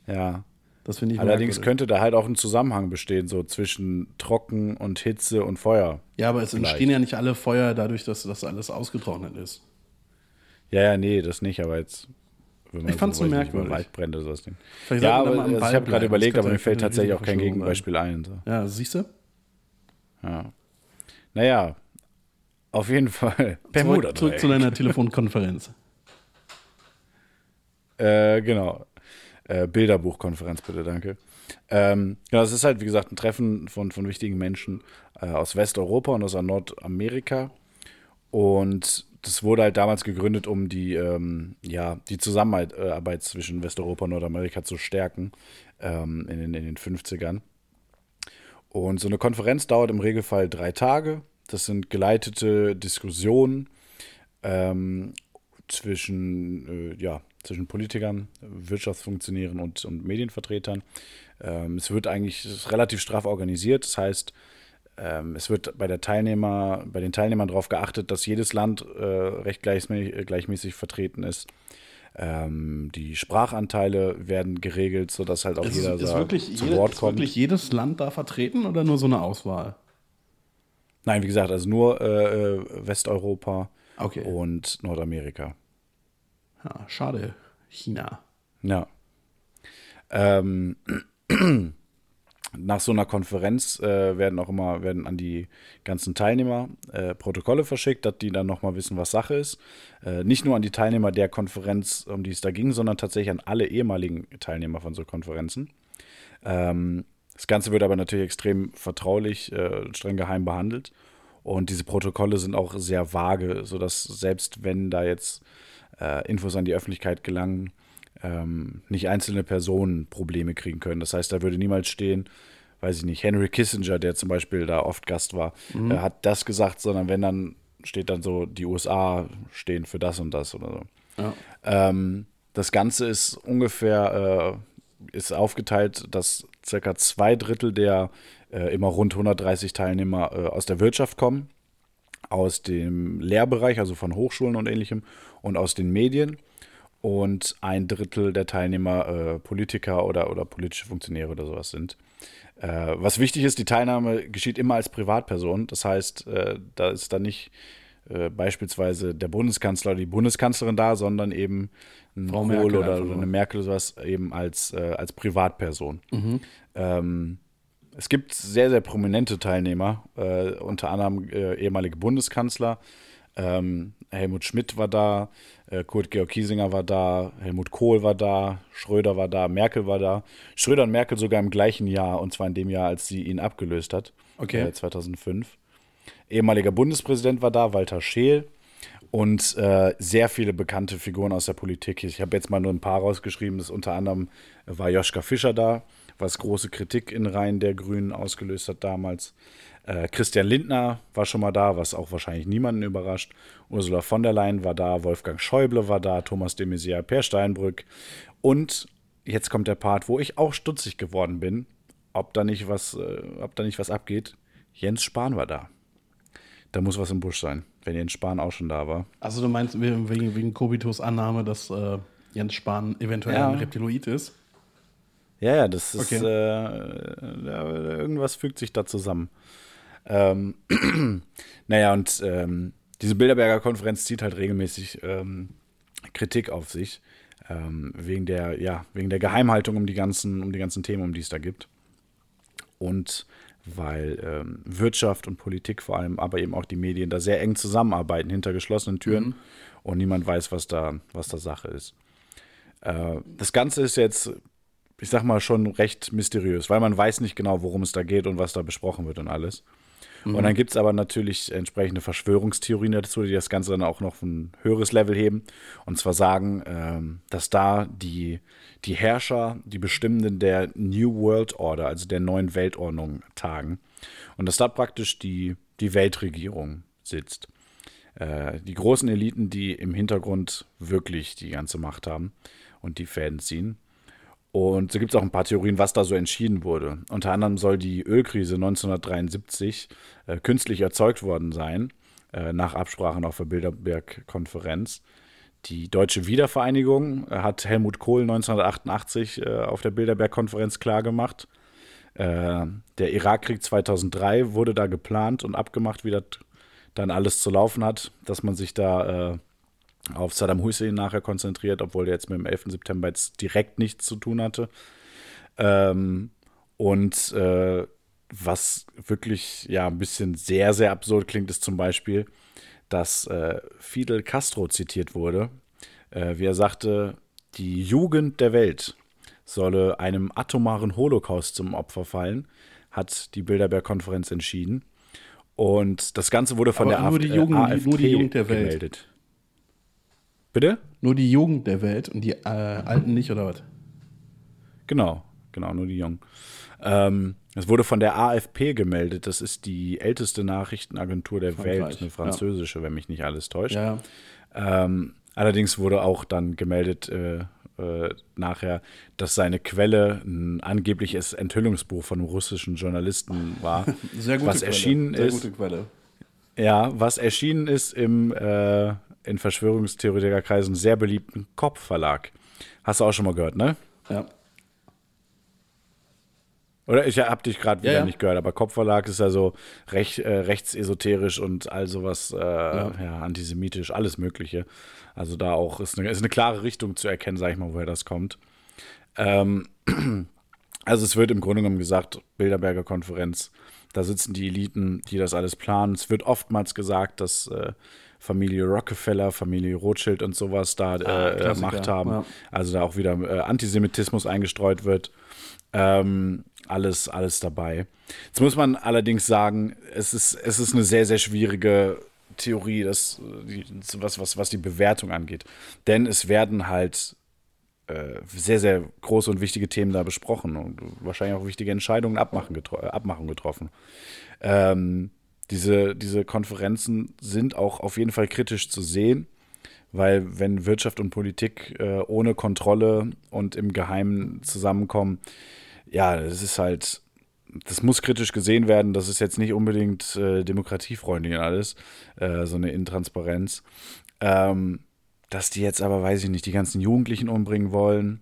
ja. Das finde ich Allerdings merkwürdig. könnte da halt auch ein Zusammenhang bestehen, so zwischen Trocken und Hitze und Feuer. Ja, aber es Vielleicht. entstehen ja nicht alle Feuer dadurch, dass das alles ausgetrocknet ist. Ja, ja, nee, das nicht, aber jetzt. wenn man Ich fand's so weiß nicht, merkwürdig. Waldbrände oder sowas. Ding. Vielleicht Ja, aber also ich habe gerade überlegt, Das aber mir fällt tatsächlich auch kein Gegenbeispiel ein. So. Ja, siehst du? Ja. Naja, auf jeden Fall. Zurück, zurück zu deiner Telefonkonferenz. Äh, genau. Äh, Bilderbuchkonferenz, bitte, danke. Ähm, genau, es ist halt, wie gesagt, ein Treffen von, von wichtigen Menschen äh, aus Westeuropa und aus Nordamerika. Und das wurde halt damals gegründet, um die, ähm, ja, die Zusammenarbeit äh, zwischen Westeuropa und Nordamerika zu stärken ähm, in, den, in den 50ern. Und so eine Konferenz dauert im Regelfall drei Tage. Das sind geleitete Diskussionen ähm, zwischen, äh, ja, zwischen Politikern, Wirtschaftsfunktionären und, und Medienvertretern. Ähm, es wird eigentlich ist relativ straff organisiert. Das heißt, ähm, es wird bei, der Teilnehmer, bei den Teilnehmern darauf geachtet, dass jedes Land äh, recht gleichmäßig, gleichmäßig vertreten ist. Ähm, die Sprachanteile werden geregelt, sodass halt auch Ist, jeder ist, da wirklich, zu jede, Wort ist kommt. wirklich jedes Land da vertreten oder nur so eine Auswahl? Nein, wie gesagt, also nur äh, äh, Westeuropa Okay. und Nordamerika. Ja, schade. China. Ja. Ähm, nach so einer Konferenz äh, werden auch immer werden an die ganzen Teilnehmer äh, Protokolle verschickt, dass die dann nochmal wissen, was Sache ist. Äh, nicht nur an die Teilnehmer der Konferenz, um die es da ging, sondern tatsächlich an alle ehemaligen Teilnehmer von so Konferenzen. Ähm, das Ganze wird aber natürlich extrem vertraulich, äh, streng geheim behandelt. Und diese Protokolle sind auch sehr vage, sodass selbst wenn da jetzt äh, Infos an die Öffentlichkeit gelangen, ähm, nicht einzelne Personen Probleme kriegen können. Das heißt, da würde niemals stehen, weiß ich nicht, Henry Kissinger, der zum Beispiel da oft Gast war, äh, hat das gesagt, sondern wenn dann steht dann so, die USA stehen für das und das oder so. Ja. Ähm, das Ganze ist ungefähr äh, ist aufgeteilt, dass circa zwei Drittel der äh, immer rund 130 Teilnehmer äh, aus der Wirtschaft kommen, aus dem Lehrbereich, also von Hochschulen und ähnlichem, und aus den Medien. Und ein Drittel der Teilnehmer äh, Politiker oder, oder politische Funktionäre oder sowas sind. Äh, was wichtig ist, die Teilnahme geschieht immer als Privatperson. Das heißt, äh, da ist dann nicht äh, beispielsweise der Bundeskanzler oder die Bundeskanzlerin da, sondern eben ein Frau Kohl Merkel oder, oder eine Merkel oder sowas eben als, äh, als Privatperson. Ähm, es gibt sehr, sehr prominente Teilnehmer, äh, unter anderem äh, ehemalige Bundeskanzler. Ähm, Helmut Schmidt war da, äh, Kurt Georg Kiesinger war da, Helmut Kohl war da, Schröder war da, Merkel war da. Schröder und Merkel sogar im gleichen Jahr, und zwar in dem Jahr, als sie ihn abgelöst hat, Okay. äh, 2005. Ehemaliger Bundespräsident war da, Walter Scheel. Und äh, sehr viele bekannte Figuren aus der Politik. Ich habe jetzt mal nur ein paar rausgeschrieben. Das unter anderem war Joschka Fischer da, was große Kritik in Reihen der Grünen ausgelöst hat damals. Äh, Christian Lindner war schon mal da, was auch wahrscheinlich niemanden überrascht. Ursula von der Leyen war da, Wolfgang Schäuble war da, Thomas de Maizière, Per Steinbrück. Und jetzt kommt der Part, wo ich auch stutzig geworden bin, ob da nicht was, äh, ob da nicht was abgeht. Jens Spahn war da. Da muss was im Busch sein, wenn Jens Spahn auch schon da war. Also du meinst wegen, wegen Kobitos Annahme, dass äh, Jens Spahn eventuell Ja. ein Reptiloid ist? Ja, ja, das ist, Okay. äh, irgendwas fügt sich da zusammen. Ähm, naja, und ähm, diese Bilderberger Konferenz zieht halt regelmäßig ähm, Kritik auf sich, ähm, wegen der, ja, wegen der Geheimhaltung um die ganzen, um die ganzen Themen, um die es da gibt. Und weil ähm, Wirtschaft und Politik vor allem, aber eben auch die Medien da sehr eng zusammenarbeiten hinter geschlossenen Türen und niemand weiß, was da, was da Sache ist. Äh, das Ganze ist jetzt, ich sag mal, schon recht mysteriös, weil man weiß nicht genau, worum es da geht und was da besprochen wird und alles. Und dann gibt es aber natürlich entsprechende Verschwörungstheorien dazu, die das Ganze dann auch noch auf ein höheres Level heben. Und zwar sagen, ähm, dass da die, die Herrscher, die Bestimmenden der New World Order, also der neuen Weltordnung, tagen. Und dass da praktisch die, die Weltregierung sitzt. Äh, die großen Eliten, die im Hintergrund wirklich die ganze Macht haben und die Fäden ziehen. Und so gibt es auch ein paar Theorien, was da so entschieden wurde. Unter anderem soll die Ölkrise 1973 äh, künstlich erzeugt worden sein, äh, nach Absprachen auf der Bilderberg-Konferenz. Die deutsche Wiedervereinigung äh, hat Helmut Kohl 1988 äh, auf der Bilderberg-Konferenz klargemacht. Äh, der Irakkrieg 2003 wurde da geplant und abgemacht, wie das dann alles zu laufen hat, dass man sich da äh, auf Saddam Hussein nachher konzentriert, obwohl der jetzt mit dem 11. September jetzt direkt nichts zu tun hatte. Ähm, und äh, was wirklich ja ein bisschen sehr, sehr absurd klingt, ist zum Beispiel, dass äh, Fidel Castro zitiert wurde, äh, wie er sagte, die Jugend der Welt solle einem atomaren Holocaust zum Opfer fallen, hat die Bilderberg-Konferenz entschieden. Und das Ganze wurde von Aber der nur die AfD Jugend- die- AfD nur die Jugend der Welt. gemeldet. Bitte? Nur die Jugend der Welt und die äh, Alten nicht, oder was? Genau, genau, nur die Jungen. Ähm, es wurde von der AFP gemeldet. Das ist die älteste Nachrichtenagentur der Frankreich, Welt, eine französische, wenn mich nicht alles täuscht. Ja, Ähm, allerdings wurde auch dann gemeldet äh, äh, nachher, dass seine Quelle ein angebliches Enthüllungsbuch von einem russischen Journalisten war. sehr gute was Quelle. erschienen sehr ist. gute Quelle. Ja, was erschienen ist im äh, in Verschwörungstheoretikerkreisen sehr beliebten Kopf-Verlag. Hast du auch schon mal gehört, ne? Ja. Oder ich habe dich gerade wieder Ja, ja. nicht gehört, aber Kopfverlag ist ja so recht, äh, rechtsesoterisch und all sowas, äh, ja. antisemitisch, alles Mögliche. Also da auch ist eine, ist eine klare Richtung zu erkennen, sag ich mal, woher das kommt. Ähm, also es wird im Grunde genommen gesagt, Bilderberger Konferenz, da sitzen die Eliten, die das alles planen. Es wird oftmals gesagt, dass äh, Familie Rockefeller, Familie Rothschild und sowas da äh, Ah, Klassiker, Macht haben. ja. Also da auch wieder äh, Antisemitismus eingestreut wird. Ähm, alles, alles dabei. Jetzt muss man allerdings sagen, es ist, es ist eine sehr, sehr schwierige Theorie, das, was, was, was die Bewertung angeht. Denn es werden halt äh, sehr, sehr große und wichtige Themen da besprochen und wahrscheinlich auch wichtige Entscheidungen, Abmachen getro äh, Abmachungen getroffen. Ähm, diese, diese Konferenzen sind auch auf jeden Fall kritisch zu sehen, weil wenn Wirtschaft und Politik äh, ohne Kontrolle und im Geheimen zusammenkommen, ja, das ist halt, das muss kritisch gesehen werden. Das ist jetzt nicht unbedingt äh, demokratiefreundlich und alles, äh, so eine Intransparenz. Ähm, dass die jetzt aber, weiß ich nicht, die ganzen Jugendlichen umbringen wollen,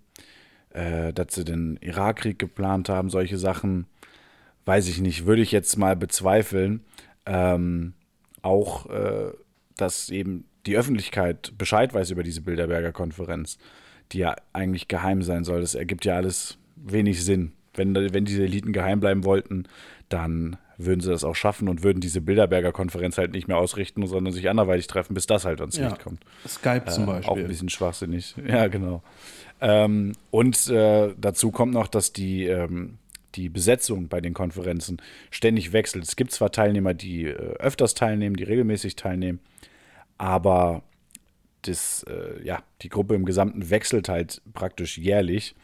äh, dass sie den Irakkrieg geplant haben, solche Sachen, weiß ich nicht, würde ich jetzt mal bezweifeln. Ähm, auch, äh, dass eben die Öffentlichkeit Bescheid weiß über diese Bilderberger Konferenz, die ja eigentlich geheim sein soll. Das ergibt ja alles wenig Sinn. Wenn, wenn diese Eliten geheim bleiben wollten, dann würden sie das auch schaffen und würden diese Bilderberger Konferenz halt nicht mehr ausrichten, sondern sich anderweitig treffen, bis das halt ans Ja. Licht kommt. Skype zum Äh, Beispiel. Auch ein bisschen schwachsinnig. Ja, genau. Ähm, und äh, dazu kommt noch, dass die, ähm, die Besetzung bei den Konferenzen ständig wechselt. Es gibt zwar Teilnehmer, die äh, öfters teilnehmen, die regelmäßig teilnehmen, aber das, äh, ja, die Gruppe im Gesamten wechselt halt praktisch jährlich.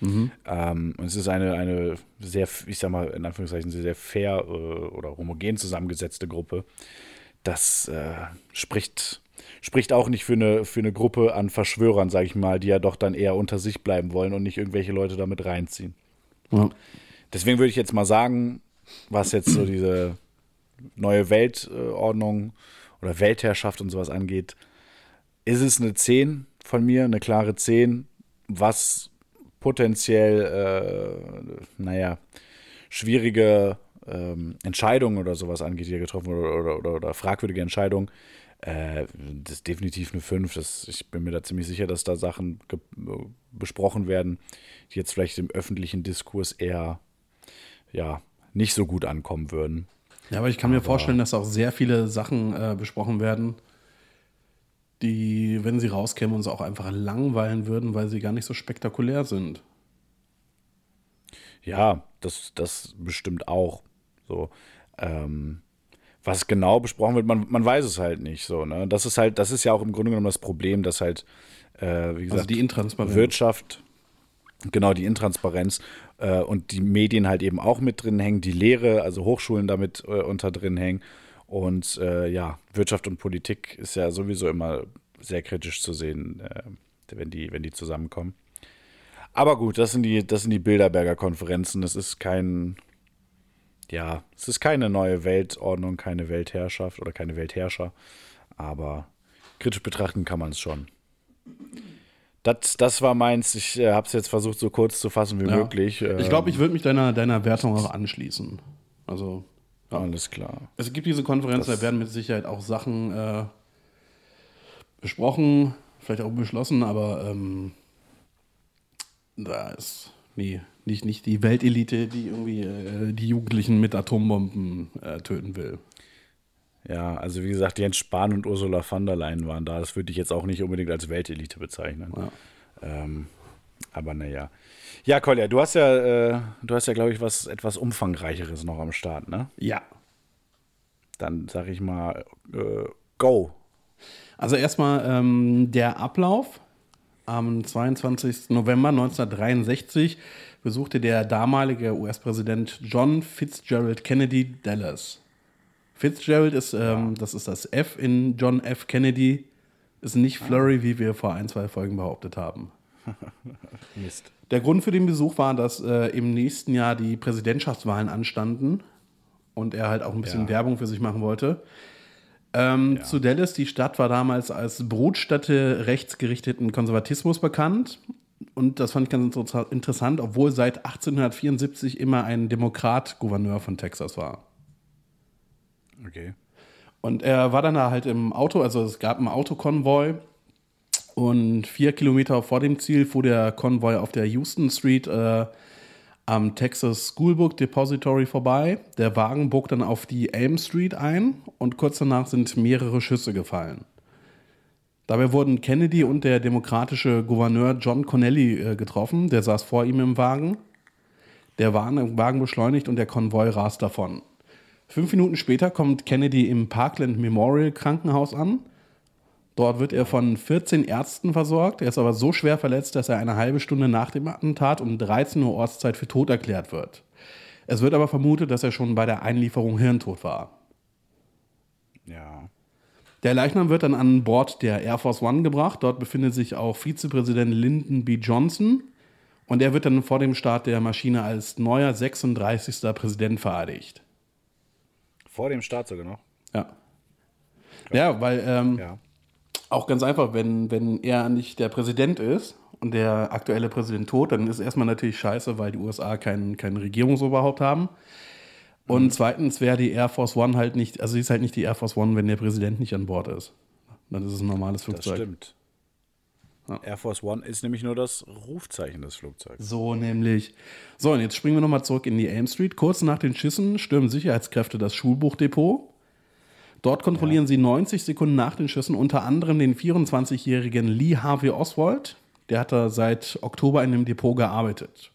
Ähm, und es ist eine, eine sehr, ich sag mal, in Anführungszeichen sehr, sehr fair äh, oder homogen zusammengesetzte Gruppe. Das äh, spricht, spricht auch nicht für eine, für eine Gruppe an Verschwörern, sage ich mal, die ja doch dann eher unter sich bleiben wollen und nicht irgendwelche Leute damit reinziehen. Ja. Deswegen würde ich jetzt mal sagen, was jetzt so diese neue Weltordnung oder Weltherrschaft und sowas angeht, ist es eine 10 von mir, eine klare 10, was potenziell, äh, naja, schwierige ähm, Entscheidungen oder sowas angeht, die er getroffen oder, oder, oder, oder fragwürdige Entscheidungen, äh, das ist definitiv eine 5. Das, ich bin mir da ziemlich sicher, dass da Sachen besprochen werden, die jetzt vielleicht im öffentlichen Diskurs eher ja, nicht so gut ankommen würden. Ja, aber ich kann aber mir vorstellen, dass auch sehr viele Sachen äh, besprochen werden, die, wenn sie rauskämen, uns auch einfach langweilen würden, weil sie gar nicht so spektakulär sind. Ja, das, das bestimmt auch. So, ähm, was genau besprochen wird, man, man weiß es halt nicht. So, ne? Das ist halt, das ist ja auch im Grunde genommen das Problem, dass halt, äh, wie also gesagt, also die Intransparenz. Wirtschaft, genau die Intransparenz äh, und die Medien halt eben auch mit drin hängen, die Lehre, also Hochschulen damit äh, unter drin hängen. Und äh, ja, Wirtschaft und Politik ist ja sowieso immer sehr kritisch zu sehen, äh, wenn, die, wenn die zusammenkommen. Aber gut, das sind die, das sind die Bilderberger Konferenzen. Das ist kein, ja, es ist keine neue Weltordnung, keine Weltherrschaft oder keine Weltherrscher, aber kritisch betrachten kann man es schon. Das, das war meins. Ich äh, habe es jetzt versucht, so kurz zu fassen wie ja. möglich. Ähm, ich glaube, ich würde mich deiner, deiner Wertung auch anschließen. Also. Ja. Alles klar. Es gibt diese Konferenz, da werden mit Sicherheit auch Sachen äh, besprochen, vielleicht auch beschlossen, aber ähm, da ist nee, nicht, nicht die Weltelite, die irgendwie äh, die Jugendlichen mit Atombomben äh, töten will. Ja, also wie gesagt, Jens Spahn und Ursula von der Leyen waren da. Das würde ich jetzt auch nicht unbedingt als Weltelite bezeichnen. Ja. Ähm, aber naja. Ja, Kolja, du hast ja, äh, du hast ja, glaube ich, was etwas umfangreicheres noch am Start, ne? Ja. Dann sag ich mal, äh, go. Also erstmal ähm, der Ablauf. Am 22. November 1963 besuchte der damalige US-Präsident John Fitzgerald Kennedy Dallas. Fitzgerald ist, ähm, das ist das F in John F. Kennedy, ist nicht Flurry, wie wir vor ein, zwei Folgen behauptet haben. Mist. Der Grund für den Besuch war, dass äh, im nächsten Jahr die Präsidentschaftswahlen anstanden und er halt auch ein bisschen ja. Werbung für sich machen wollte. Ähm, ja. Zu Dallas, die Stadt war damals als Brutstätte rechtsgerichteten Konservatismus bekannt. Und das fand ich ganz interessant, obwohl seit 1874 immer ein Demokrat Gouverneur von Texas war. Okay. Und er war dann da halt im Auto, also es gab einen Autokonvoi und vier Kilometer vor dem Ziel fuhr der Konvoi auf der Houston Street äh, am Texas Schoolbook Depository vorbei. Der Wagen bog dann auf die Elm Street ein und kurz danach sind mehrere Schüsse gefallen. Dabei wurden Kennedy und der demokratische Gouverneur John Connelly äh, getroffen. Der saß vor ihm im Wagen. Der Wagen beschleunigt und der Konvoi rast davon. Fünf Minuten später kommt Kennedy im Parkland Memorial Krankenhaus an Dort wird er von 14 Ärzten versorgt. Er ist aber so schwer verletzt, dass er eine halbe Stunde nach dem Attentat um 13 Uhr Ortszeit für tot erklärt wird. Es wird aber vermutet, dass er schon bei der Einlieferung hirntot war. Ja. Der Leichnam wird dann an Bord der Air Force One gebracht. Dort befindet sich auch Vizepräsident Lyndon B. Johnson. Und er wird dann vor dem Start der Maschine als neuer 36. Präsident vereidigt. Vor dem Start sogar noch? Ja. Ja, weil ähm, ja. Auch ganz einfach, wenn, wenn er nicht der Präsident ist und der aktuelle Präsident tot, dann ist erstmal natürlich scheiße, weil die USA kein, keine Regierungsoberhaupt haben. Und mhm. zweitens wäre die Air Force One halt nicht, also sie ist halt nicht die Air Force One, wenn der Präsident nicht an Bord ist. Dann ist es ein normales Flugzeug. Das stimmt. Ja. Air Force One ist nämlich nur das Rufzeichen des Flugzeugs. So nämlich. So, und jetzt springen wir nochmal zurück in die Elm Street. Kurz nach den Schüssen stürmen Sicherheitskräfte das Schulbuchdepot. Dort kontrollieren ja. sie 90 Sekunden nach den Schüssen unter anderem den 24-jährigen Lee Harvey Oswald. Der hat da seit Oktober in dem Depot gearbeitet.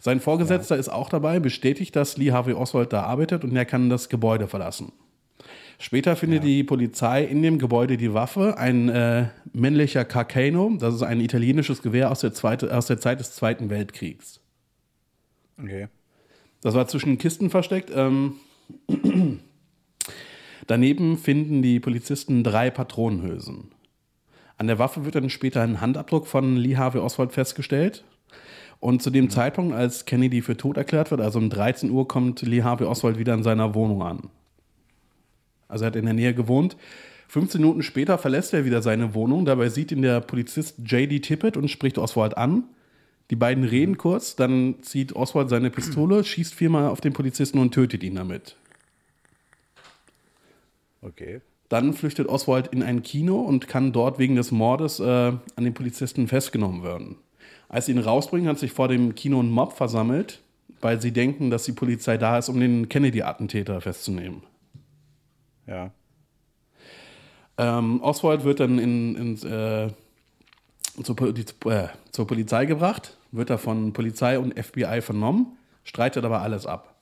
Sein Vorgesetzter ja. ist auch dabei, bestätigt, dass Lee Harvey Oswald da arbeitet und er kann das Gebäude verlassen. Später findet ja. die Polizei in dem Gebäude die Waffe, ein äh, männlicher Carcano, das ist ein italienisches Gewehr aus der, zweite, aus der Zeit des Zweiten Weltkriegs. Okay. Das war zwischen Kisten versteckt. Ähm, Daneben finden die Polizisten drei Patronenhülsen. An der Waffe wird dann später ein Handabdruck von Lee Harvey Oswald festgestellt. Und zu dem mhm. Zeitpunkt, als Kennedy für tot erklärt wird, also um 13 Uhr, kommt Lee Harvey Oswald wieder in seiner Wohnung an. Also er hat in der Nähe gewohnt. 15 Minuten später verlässt er wieder seine Wohnung. Dabei sieht ihn der Polizist J.D. Tippett und spricht Oswald an. Die beiden reden kurz, dann zieht Oswald seine Pistole, schießt viermal auf den Polizisten und tötet ihn damit. Okay. Dann flüchtet Oswald in ein Kino und kann dort wegen des Mordes äh, an den Polizisten festgenommen werden. Als sie ihn rausbringen, hat sich vor dem Kino ein Mob versammelt, weil sie denken, dass die Polizei da ist, um den Kennedy-Attentäter festzunehmen. Ja. Ähm, Oswald wird dann in, in, äh, zur, Poli äh, zur Polizei gebracht, wird da von Polizei und FBI vernommen, streitet aber alles ab.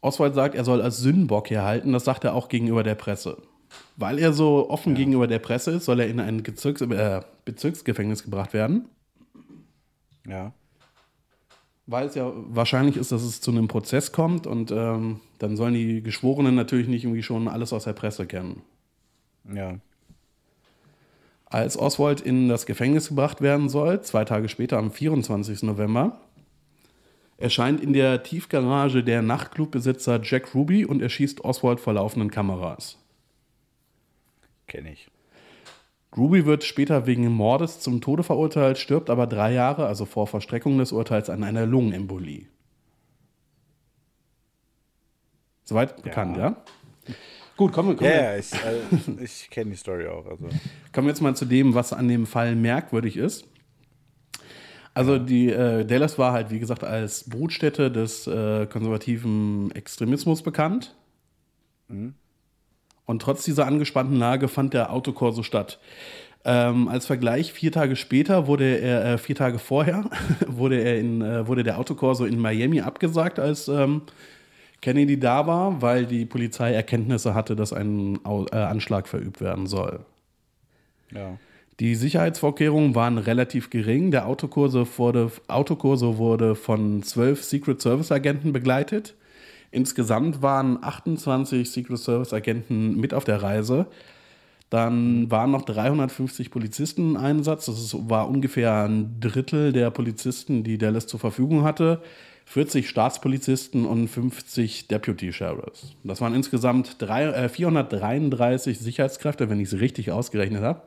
Oswald sagt, er soll als Sündenbock herhalten, das sagt er auch gegenüber der Presse. Weil er so offen gegenüber der Presse ist, soll er in ein Bezirks äh, Bezirksgefängnis gebracht werden, Ja. Weil es ja wahrscheinlich ist, dass es zu einem Prozess kommt und ähm, dann sollen die Geschworenen natürlich nicht irgendwie schon alles aus der Presse kennen. Ja. Als Oswald in das Gefängnis gebracht werden soll, zwei Tage später am 24. November, erscheint in der Tiefgarage der Nachtclubbesitzer Jack Ruby und erschießt Oswald vor laufenden Kameras. Kenne ich. Ruby wird später wegen Mordes zum Tode verurteilt, stirbt aber drei Jahre, also vor Verstreckung des Urteils, an einer Lungenembolie. Soweit bekannt, ja? Gut, kommen wir, kommen Ja, ja, ich, äh, ich kenne die Story auch. Also. Kommen wir jetzt mal zu dem, was an dem Fall merkwürdig ist. Also die äh, Dallas war halt, wie gesagt, als Brutstätte des äh, konservativen Extremismus bekannt. Und trotz dieser angespannten Lage fand der Autokorso statt. Ähm, als Vergleich, vier Tage später wurde er, äh, vier Tage vorher, wurde, er in, äh, wurde der Autokorso in Miami abgesagt, als ähm, Kennedy da war, weil die Polizei Erkenntnisse hatte, dass ein äh, Anschlag verübt werden soll. Ja. Die Sicherheitsvorkehrungen waren relativ gering. Der Autokurse wurde, Autokurse wurde von zwölf Secret Service Agenten begleitet. Insgesamt waren 28 Secret Service Agenten mit auf der Reise. Dann waren noch 350 Polizisten im Einsatz. Das ist, war ungefähr ein Drittel der Polizisten, die Dallas zur Verfügung hatte. 40 Staatspolizisten und 50 Deputy Sheriffs. Das waren insgesamt drei, äh, 433 Sicherheitskräfte, wenn ich es richtig ausgerechnet habe.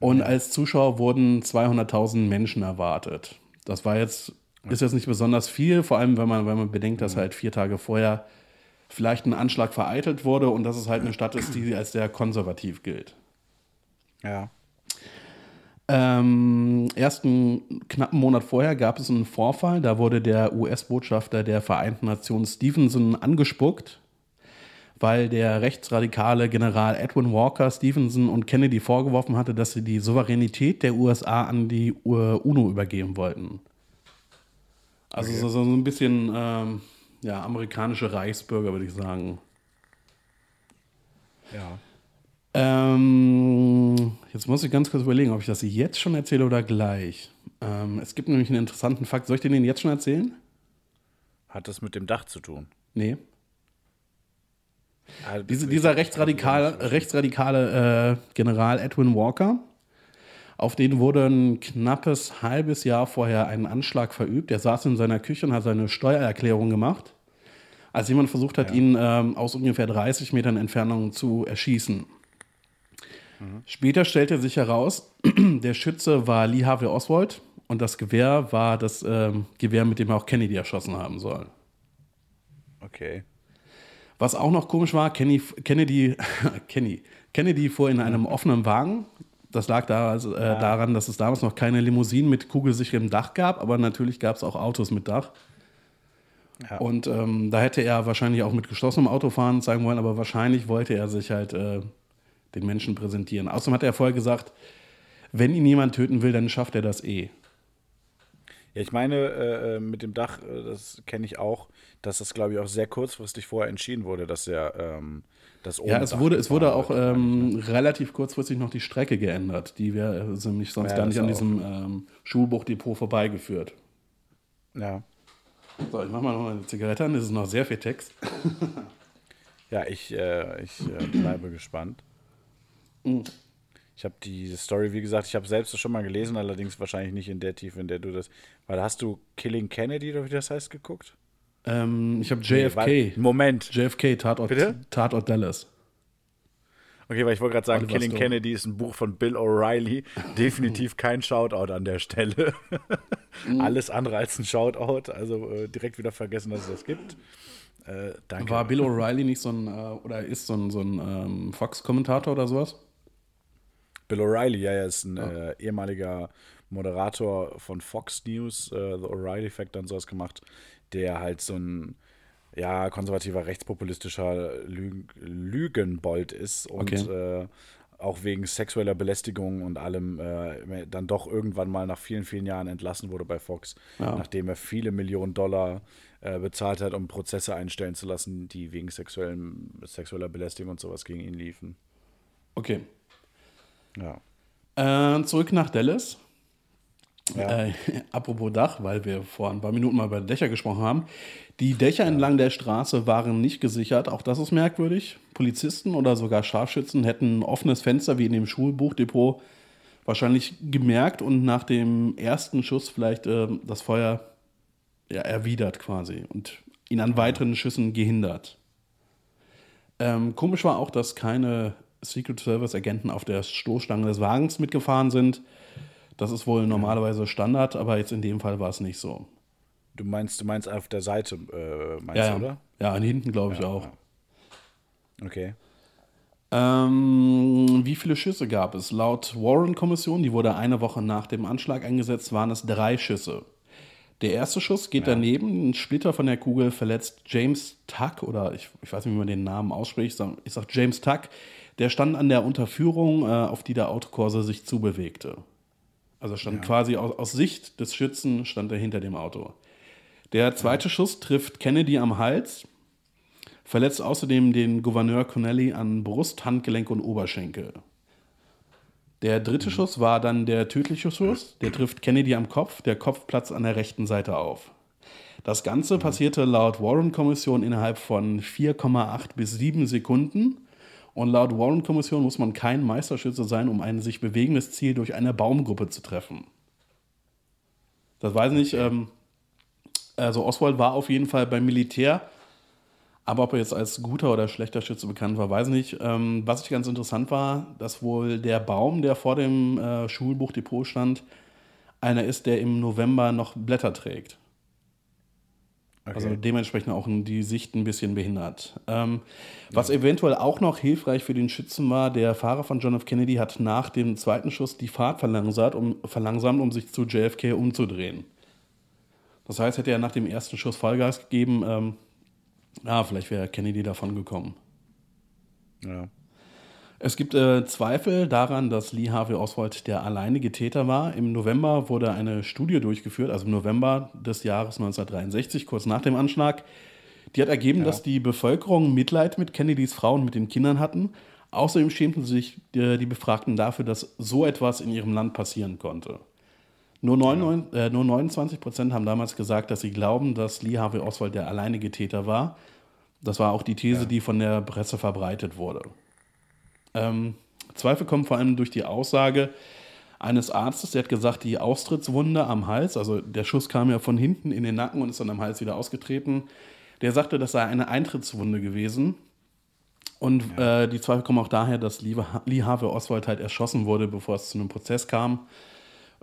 Und als Zuschauer wurden 200.000 Menschen erwartet. Das war jetzt, ist jetzt nicht besonders viel, vor allem wenn man, wenn man bedenkt, dass halt vier Tage vorher vielleicht ein Anschlag vereitelt wurde und dass es halt eine Stadt ist, die als sehr konservativ gilt. Ja. Ähm, erst einen knappen Monat vorher gab es einen Vorfall, da wurde der US-Botschafter der Vereinten Nationen Stevenson angespuckt, weil der rechtsradikale General Edwin Walker Stevenson und Kennedy vorgeworfen hatte, dass sie die Souveränität der USA an die U- UNO übergeben wollten. Also so, so ein bisschen ähm, ja, amerikanische Reichsbürger, würde ich sagen. Ja. Ähm, jetzt muss ich ganz kurz überlegen, ob ich das jetzt schon erzähle oder gleich. Ähm, es gibt nämlich einen interessanten Fakt. Soll ich den jetzt schon erzählen? Hat das mit dem Dach zu tun? Nee. Ah, Diese, dieser rechtsradikale, rechtsradikale äh, General Edwin Walker, auf den wurde ein knappes halbes Jahr vorher ein Anschlag verübt. Er saß in seiner Küche und hat seine Steuererklärung gemacht, als jemand versucht hat, ihn ähm, aus ungefähr 30 Metern Entfernung zu erschießen. Später stellte sich heraus, der Schütze war Lee Harvey Oswald und das Gewehr war das ähm, Gewehr, mit dem er auch Kennedy erschossen haben soll. Okay. Was auch noch komisch war, Kenny, Kennedy, Kenny, Kennedy fuhr in einem offenen Wagen. Das lag da, also, äh, daran, dass es damals noch keine Limousinen mit kugelsicherem Dach gab, aber natürlich gab es auch Autos mit Dach. Ja. Und ähm, da hätte er wahrscheinlich auch mit geschlossenem Auto fahren zeigen wollen, aber wahrscheinlich wollte er sich halt äh, den Menschen präsentieren. Außerdem hat er vorher gesagt, wenn ihn jemand töten will, dann schafft er das eh. Ja, ich meine, äh, äh, mit dem Dach, äh, das kenne ich auch, dass das, glaube ich, auch sehr kurzfristig vorher entschieden wurde, dass er ähm, das Ja, es wurde, es wurde auch ähm, relativ kurzfristig noch die Strecke geändert. Die wäre nämlich sonst Ja, gar das nicht an diesem ähm, Schulbuchdepot vorbeigeführt. Ja. So, ich mach mal noch eine Zigarette an, das ist noch sehr viel Text. Ja, ich, äh, ich äh, bleibe gespannt. Mhm. Ich habe die Story, wie gesagt, ich habe selbst schon mal gelesen, allerdings wahrscheinlich nicht in der Tiefe, in der du das. Weil hast du Killing Kennedy oder wie das heißt geguckt? Ähm, ich habe Nee, JFK. weil- Moment. JFK, Tatort, Bitte? Tatort Dallas. Okay, weil ich wollte gerade sagen, Oliver Killing Stone. Kennedy ist ein Buch von Bill O'Reilly. Definitiv kein Shoutout an der Stelle. Alles andere als ein Shoutout. Also äh, direkt wieder vergessen, dass es das gibt. Äh, danke. War Bill O'Reilly nicht so ein, äh, oder ist so ein, so ein ähm, Fox-Kommentator oder sowas? Bill O'Reilly, ja, er ist ein äh, ehemaliger Moderator von Fox News, äh, The O'Reilly Factor und sowas gemacht, der halt so ein ja, konservativer, rechtspopulistischer Lü Lügenbold ist und Okay. äh, auch wegen sexueller Belästigung und allem äh, dann doch irgendwann mal nach vielen, vielen Jahren entlassen wurde bei Fox, Ja. nachdem er viele Millionen Dollar äh, bezahlt hat, um Prozesse einstellen zu lassen, die wegen sexueller Belästigung und sowas gegen ihn liefen. Okay. Ja. Äh, zurück nach Dallas. Ja. Äh, apropos Dach, weil wir vor ein paar Minuten mal über Dächer gesprochen haben. Die Dächer entlang der Straße waren nicht gesichert. Auch das ist merkwürdig. Polizisten oder sogar Scharfschützen hätten ein offenes Fenster wie in dem Schulbuchdepot wahrscheinlich gemerkt und nach dem ersten Schuss vielleicht ähm, das Feuer ja, erwidert quasi und ihn an weiteren Schüssen gehindert. Ähm, komisch war auch, dass keine Secret Service Agenten auf der Stoßstange des Wagens mitgefahren sind. Das ist wohl normalerweise Standard, aber jetzt in dem Fall war es nicht so. Du meinst, du meinst auf der Seite, äh, meinst Ja, du, ja. oder? ja, an hinten glaube ich auch. Okay. Ähm, wie viele Schüsse gab es? Laut Warren-Kommission, die wurde eine Woche nach dem Anschlag eingesetzt, waren es drei Schüsse. Der erste Schuss geht daneben, ein Splitter von der Kugel verletzt James Tuck, oder ich, ich weiß nicht, wie man den Namen ausspricht, ich sag James Tuck, der stand an der Unterführung, äh, auf die der Autokorse sich zubewegte. Also stand quasi aus, aus Sicht des Schützen, stand er hinter dem Auto. Der zweite Schuss trifft Kennedy am Hals, verletzt außerdem den Gouverneur Connelly an Brust, Handgelenk und Oberschenkel. Der dritte Schuss war dann der tödliche Schuss. Der trifft Kennedy am Kopf. Der Kopf platzt an der rechten Seite auf. Das Ganze passierte laut Warren-Kommission innerhalb von 4,8 bis 7 Sekunden. Und laut Warren-Kommission muss man kein Meisterschütze sein, um ein sich bewegendes Ziel durch eine Baumgruppe zu treffen. Das weiß ich nicht. Ähm, also Oswald war auf jeden Fall beim Militär. Aber ob er jetzt als guter oder schlechter Schütze bekannt war, weiß ich nicht. Ähm, was ich ganz interessant war, dass wohl der Baum, der vor dem äh, Schulbuchdepot stand, einer ist, der im November noch Blätter trägt. Okay. Also dementsprechend auch die Sicht ein bisschen behindert. Ähm, Was eventuell auch noch hilfreich für den Schützen war, der Fahrer von John F. Kennedy hat nach dem zweiten Schuss die Fahrt verlangsamt, um, verlangsamt, um sich zu JFK umzudrehen. Das heißt, hätte er nach dem ersten Schuss Vollgas gegeben, ähm, ja, vielleicht wäre Kennedy davon gekommen. ja. Es gibt äh, Zweifel daran, dass Lee Harvey Oswald der alleinige Täter war. Im November wurde eine Studie durchgeführt, also im November des Jahres 1963, kurz nach dem Anschlag. Die hat ergeben, dass die Bevölkerung Mitleid mit Kennedys Frau und mit den Kindern hatten. Außerdem schämten sich äh, die Befragten dafür, dass so etwas in ihrem Land passieren konnte. Nur, 99, äh, nur 29 Prozent haben damals gesagt, dass sie glauben, dass Lee Harvey Oswald der alleinige Täter war. Das war auch die These, die von der Presse verbreitet wurde. Ähm, Zweifel kommen vor allem durch die Aussage eines Arztes, der hat gesagt, die Austrittswunde am Hals, also der Schuss kam ja von hinten in den Nacken und ist dann am Hals wieder ausgetreten. Der sagte, das sei eine Eintrittswunde gewesen. Und äh, die Zweifel kommen auch daher, dass Lee, Harvey Oswald halt erschossen wurde, bevor es zu einem Prozess kam.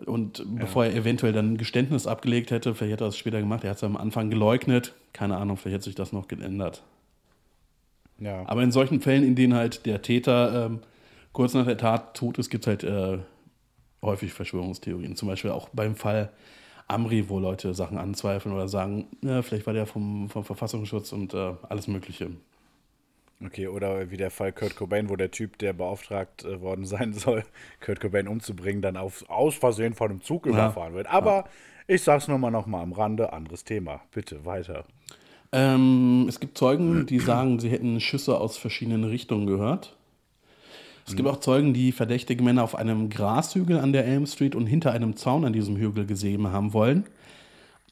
Und bevor er eventuell dann ein Geständnis abgelegt hätte, vielleicht hätte er es später gemacht, er hat es am Anfang geleugnet. Keine Ahnung, vielleicht hätte sich das noch geändert. Ja. Aber in solchen Fällen, in denen halt der Täter ähm, kurz nach der Tat tot ist, gibt es halt äh, häufig Verschwörungstheorien. Zum Beispiel auch beim Fall Amri, wo Leute Sachen anzweifeln oder sagen, ja, vielleicht war der vom, vom Verfassungsschutz und äh, alles Mögliche. Okay, oder wie der Fall Kurt Cobain, wo der Typ, der beauftragt äh, worden sein soll, Kurt Cobain umzubringen, dann auf, aus Versehen von einem Zug überfahren wird. Aber ich sag's nur mal noch mal am Rande, anderes Thema. Bitte weiter. Ähm, es gibt Zeugen, die sagen, sie hätten Schüsse aus verschiedenen Richtungen gehört. Es gibt auch Zeugen, die verdächtige Männer auf einem Grashügel an der Elm Street und hinter einem Zaun an diesem Hügel gesehen haben wollen.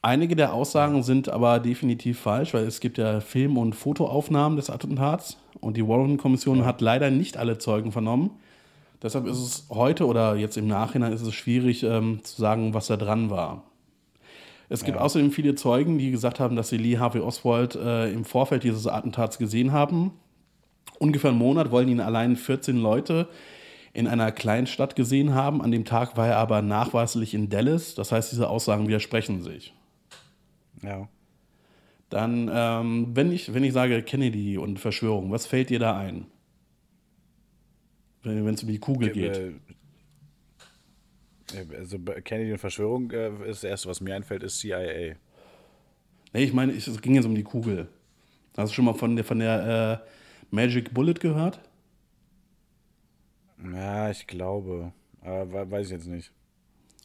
Einige der Aussagen sind aber definitiv falsch, weil es gibt ja Film- und Fotoaufnahmen des Attentats und die Warren-Kommission hat leider nicht alle Zeugen vernommen. Deshalb ist es heute oder jetzt im Nachhinein ist es schwierig ähm, zu sagen, was da dran war. Es gibt außerdem viele Zeugen, die gesagt haben, dass sie Lee Harvey Oswald äh, im Vorfeld dieses Attentats gesehen haben. Ungefähr einen Monat wollen ihn allein 14 Leute in einer Kleinstadt gesehen haben. An dem Tag war er aber nachweislich in Dallas. Das heißt, diese Aussagen widersprechen sich. Ja. Dann, ähm, wenn, ich, wenn ich sage Kennedy und Verschwörung, was fällt dir da ein? Wenn es um die Kugel geht. Äh, Also Kennedy und Verschwörung äh, ist das erste, was mir einfällt, ist CIA. Nee, ich meine, es ging jetzt um die Kugel. Hast du schon mal von der, von der äh, Magic Bullet gehört? Ja, ich glaube. Aber we- weiß ich jetzt nicht.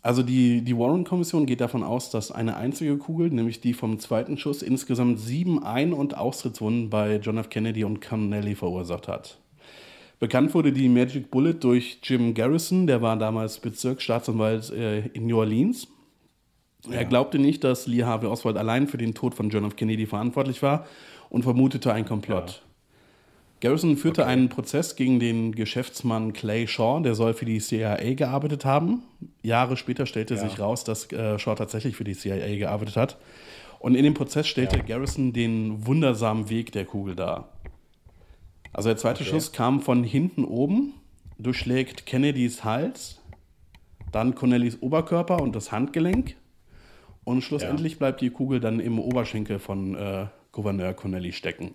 Also die, die Warren-Kommission geht davon aus, dass eine einzige Kugel, nämlich die vom zweiten Schuss, insgesamt sieben Ein- und Austrittswunden bei John F. Kennedy und Connelly verursacht hat. Bekannt wurde die Magic Bullet durch Jim Garrison, der war damals Bezirksstaatsanwalt äh, in New Orleans. Er glaubte nicht, dass Lee Harvey Oswald allein für den Tod von John F. Kennedy verantwortlich war und vermutete einen Komplott. Garrison führte einen Prozess gegen den Geschäftsmann Clay Shaw, der soll für die CIA gearbeitet haben. Jahre später stellte sich raus, dass äh, Shaw tatsächlich für die CIA gearbeitet hat. Und in dem Prozess stellte Garrison den wundersamen Weg der Kugel dar. Also der zweite Schuss kam von hinten oben, durchschlägt Kennedys Hals, dann Connellys Oberkörper und das Handgelenk. Und schlussendlich bleibt die Kugel dann im Oberschenkel von äh, Gouverneur Connelly stecken.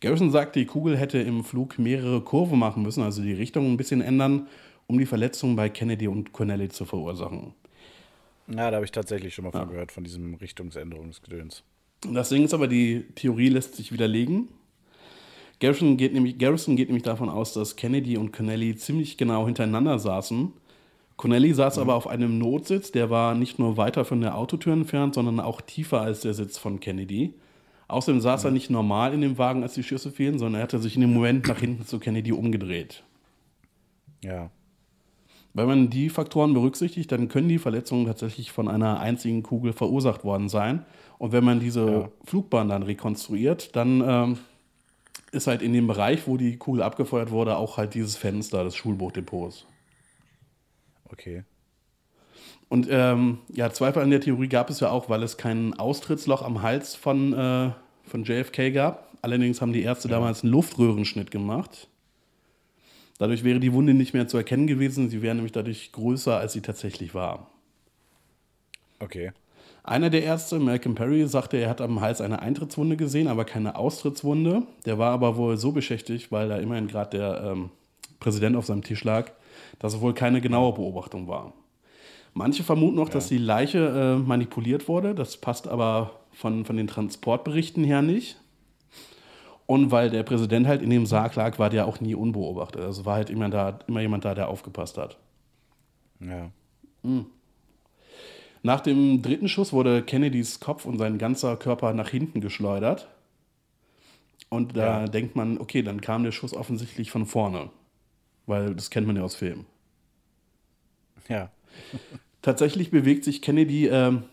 Garrison sagt, die Kugel hätte im Flug mehrere Kurven machen müssen, also die Richtung ein bisschen ändern, um die Verletzung bei Kennedy und Connelly zu verursachen. Ja, da habe ich tatsächlich schon mal von gehört, von diesem Richtungsänderungsgedöns. Das Ding ist aber, die Theorie lässt sich widerlegen. Garrison geht, nämlich, Garrison geht nämlich davon aus, dass Kennedy und Connelly ziemlich genau hintereinander saßen. Connelly saß aber auf einem Notsitz, der war nicht nur weiter von der Autotür entfernt, sondern auch tiefer als der Sitz von Kennedy. Außerdem saß er nicht normal in dem Wagen, als die Schüsse fielen, sondern er hatte sich in dem Moment nach hinten zu Kennedy umgedreht. Ja. Wenn man die Faktoren berücksichtigt, dann können die Verletzungen tatsächlich von einer einzigen Kugel verursacht worden sein. Und wenn man diese Ja. Flugbahn dann rekonstruiert, dann ähm, ist halt in dem Bereich, wo die Kugel abgefeuert wurde, auch halt dieses Fenster des Schulbuchdepots. Okay. Und ähm, ja, Zweifel an der Theorie gab es ja auch, weil es kein Austrittsloch am Hals von, äh, von JFK gab. Allerdings haben die Ärzte damals einen Luftröhrenschnitt gemacht. Dadurch wäre die Wunde nicht mehr zu erkennen gewesen. Sie wäre nämlich dadurch größer, als sie tatsächlich war. Okay. Einer der Ärzte, Malcolm Perry, sagte, er hat am Hals eine Eintrittswunde gesehen, aber keine Austrittswunde. Der war aber wohl so beschäftigt, weil da immerhin gerade der ähm, Präsident auf seinem Tisch lag, dass es wohl keine genaue Beobachtung war. Manche vermuten noch, dass die Leiche äh, manipuliert wurde. Das passt aber von, von den Transportberichten her nicht. Und weil der Präsident halt in dem Sarg lag, war der auch nie unbeobachtet. Also war halt immer, da, immer jemand da, der aufgepasst hat. Ja. Nach dem dritten Schuss wurde Kennedys Kopf und sein ganzer Körper nach hinten geschleudert. Und da Ja. denkt man, okay, dann kam der Schuss offensichtlich von vorne. Weil das kennt man ja aus Filmen. Ja. Tatsächlich bewegt sich Kennedy ähm,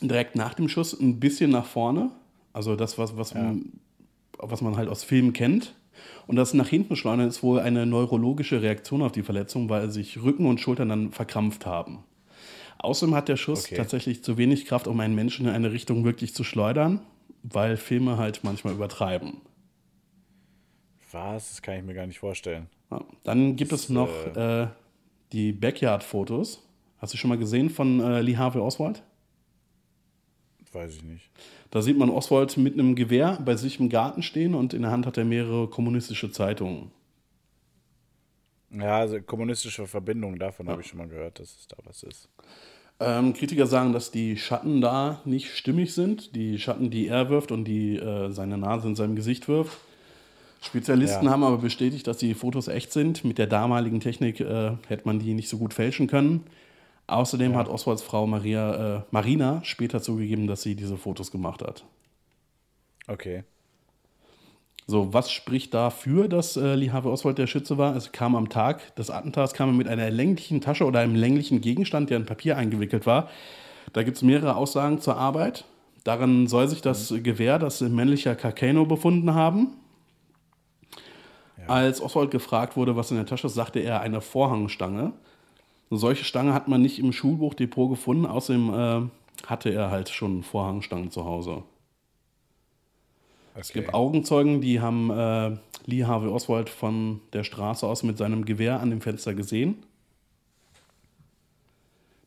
direkt nach dem Schuss ein bisschen nach vorne. Also das, was, was, man, was man halt aus Filmen kennt. Und das nach hinten schleudern ist wohl eine neurologische Reaktion auf die Verletzung, weil sich Rücken und Schultern dann verkrampft haben. Außerdem hat der Schuss Okay. tatsächlich zu wenig Kraft, um einen Menschen in eine Richtung wirklich zu schleudern, weil Filme halt manchmal übertreiben. Was? Das kann ich mir gar nicht vorstellen. Ja. Dann gibt es noch äh, die Backyard-Fotos. Hast du schon mal gesehen von äh, Lee Harvey Oswald? Weiß ich nicht. Da sieht man Oswald mit einem Gewehr bei sich im Garten stehen und in der Hand hat er mehrere kommunistische Zeitungen. Ja, also kommunistische Verbindung, davon habe ich schon mal gehört, dass es da was ist. Ähm, Kritiker sagen, dass die Schatten da nicht stimmig sind. Die Schatten, die er wirft und die äh, seine Nase in seinem Gesicht wirft. Spezialisten Ja. haben aber bestätigt, dass die Fotos echt sind. Mit der damaligen Technik äh, hätte man die nicht so gut fälschen können. Außerdem hat Oswalds Frau Maria, äh, Marina später zugegeben, dass sie diese Fotos gemacht hat. Okay. So, was spricht dafür, dass äh, Lee Harvey Oswald der Schütze war? Es kam am Tag des Attentats kam er mit einer länglichen Tasche oder einem länglichen Gegenstand, der in Papier eingewickelt war. Da gibt es mehrere Aussagen zur Arbeit. Daran soll sich das Gewehr, das männlicher Carcano befunden haben. Als Oswald gefragt wurde, was in der Tasche ist, sagte er eine Vorhangstange. Eine solche Stange hat man nicht im Schulbuchdepot gefunden. Außerdem äh, hatte er halt schon Vorhangstangen zu Hause. Es gibt Augenzeugen, die haben äh, Lee Harvey Oswald von der Straße aus mit seinem Gewehr an dem Fenster gesehen.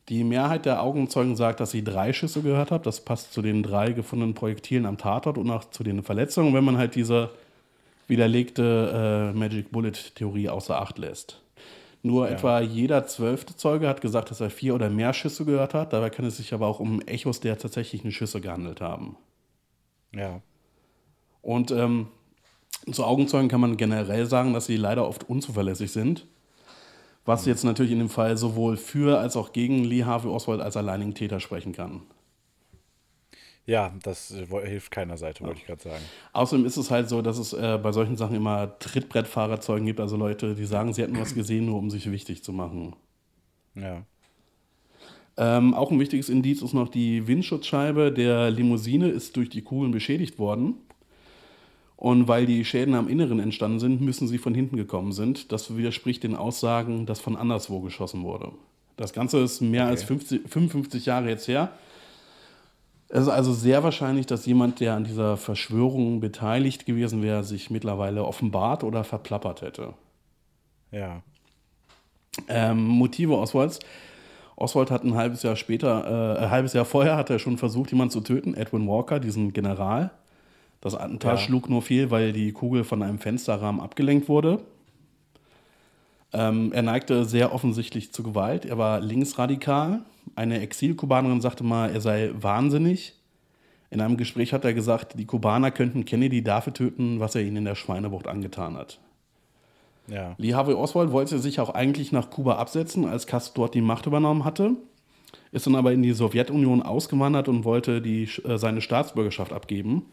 Die Mehrheit der Augenzeugen sagt, dass sie drei Schüsse gehört hat. Das passt zu den drei gefundenen Projektilen am Tatort und auch zu den Verletzungen, wenn man halt diese widerlegte äh, Magic Bullet-Theorie außer Acht lässt. Nur ja. etwa jeder zwölfte Zeuge hat gesagt, dass er vier oder mehr Schüsse gehört hat. Dabei kann es sich aber auch um Echos der tatsächlichen Schüsse gehandelt haben. Ja. Und ähm, zu Augenzeugen kann man generell sagen, dass sie leider oft unzuverlässig sind. Was jetzt natürlich in dem Fall sowohl für als auch gegen Lee Harvey Oswald als alleinigen Täter sprechen kann. Ja, das äh, hilft keiner Seite, wollte ich gerade sagen. Außerdem ist es halt so, dass es äh, bei solchen Sachen immer Trittbrettfahrerzeugen gibt, also Leute, die sagen, sie hätten was gesehen, nur um sich wichtig zu machen. Ja. Ähm, auch ein wichtiges Indiz ist noch die Windschutzscheibe der Limousine ist durch die Kugeln beschädigt worden. Und weil die Schäden am Inneren entstanden sind, müssen sie von hinten gekommen sind. Das widerspricht den Aussagen, dass von anderswo geschossen wurde. Das Ganze ist mehr okay. als 50, 55 Jahre jetzt her. Es ist also sehr wahrscheinlich, dass jemand, der an dieser Verschwörung beteiligt gewesen wäre, sich mittlerweile offenbart oder verplappert hätte. Ja. Ähm, Motive Oswalds. Oswald hat ein halbes Jahr später, äh, ein halbes Jahr vorher hat er schon versucht, jemanden zu töten, Edwin Walker, diesen General. Das Attentat ja. schlug nur fehl, weil die Kugel von einem Fensterrahmen abgelenkt wurde. Ähm, er neigte sehr offensichtlich zu Gewalt. Er war linksradikal. Eine Exilkubanerin sagte mal, er sei wahnsinnig. In einem Gespräch hat er gesagt, die Kubaner könnten Kennedy dafür töten, was er ihnen in der Schweinebucht angetan hat. Ja. Lee Harvey Oswald wollte sich auch eigentlich nach Kuba absetzen, als Castro dort die Macht übernommen hatte, ist dann aber in die Sowjetunion ausgewandert und wollte die, äh, seine Staatsbürgerschaft abgeben.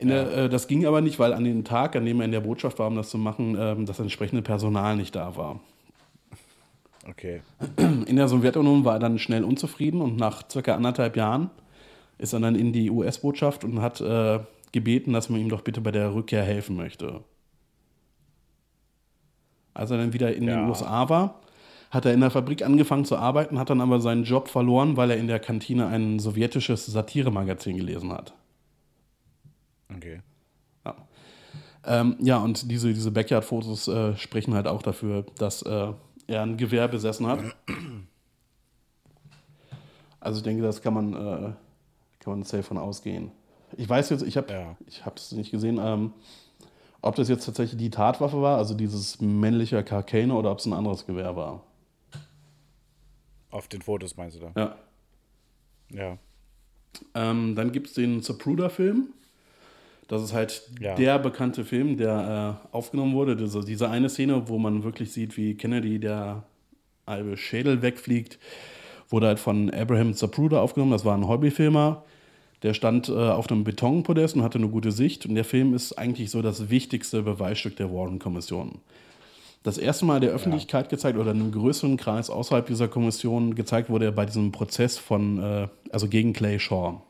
Der, äh, das ging aber nicht, weil an dem Tag, an dem er in der Botschaft war, um das zu machen, ähm, das entsprechende Personal nicht da war. Okay. In der Sowjetunion war er dann schnell unzufrieden und nach circa anderthalb Jahren ist er dann in die US-Botschaft und hat äh, gebeten, dass man ihm doch bitte bei der Rückkehr helfen möchte. Als er dann wieder in ja. den USA war, hat er in der Fabrik angefangen zu arbeiten, hat dann aber seinen Job verloren, weil er in der Kantine ein sowjetisches Satiremagazin gelesen hat. Okay. Ja, ähm, ja und diese, diese Backyard-Fotos äh, sprechen halt auch dafür, dass äh, er ein Gewehr besessen hat. Also ich denke, das kann man, äh, kann man safe von ausgehen. Ich weiß jetzt, ich habe ja. es nicht gesehen, ähm, ob das jetzt tatsächlich die Tatwaffe war, also dieses männliche Carcane, oder ob es ein anderes Gewehr war. Auf den Fotos meinst du da? Ja. Ja. Ähm, dann gibt es den Zapruder-Film. Das ist halt ja. der bekannte Film, der äh, aufgenommen wurde. Diese, diese eine Szene, wo man wirklich sieht, wie Kennedy der halbe Schädel wegfliegt, wurde halt von Abraham Zapruder aufgenommen. Das war ein Hobbyfilmer. Der stand äh, auf einem Betonpodest und hatte eine gute Sicht. Und der Film ist eigentlich so das wichtigste Beweisstück der Warren-Kommission. Das erste Mal der Öffentlichkeit ja. gezeigt oder einem größeren Kreis außerhalb dieser Kommission gezeigt wurde er bei diesem Prozess von, äh, also gegen Clay Shaw.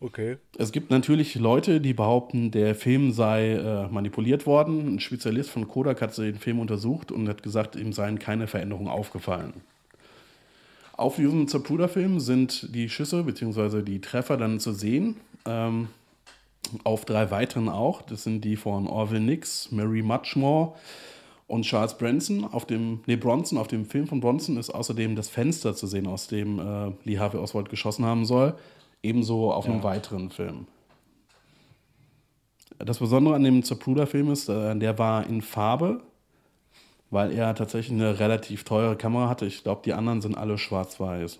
Okay. Es gibt natürlich Leute, die behaupten, der Film sei äh, manipuliert worden. Ein Spezialist von Kodak hat den Film untersucht und hat gesagt, ihm seien keine Veränderungen aufgefallen. Auf diesem Zapruder-Film sind die Schüsse bzw. die Treffer dann zu sehen. Ähm, auf drei weiteren auch. Das sind die von Orville Nix, Mary Muchmore und Charles Branson. Auf dem, nee, Bronson, auf dem Film von Bronson ist außerdem das Fenster zu sehen, aus dem äh, Lee Harvey Oswald geschossen haben soll. Ebenso auf ja. einem weiteren Film. Das Besondere an dem Zapruder-Film ist, äh, der war in Farbe, weil er tatsächlich eine relativ teure Kamera hatte. Ich glaube, die anderen sind alle schwarz-weiß.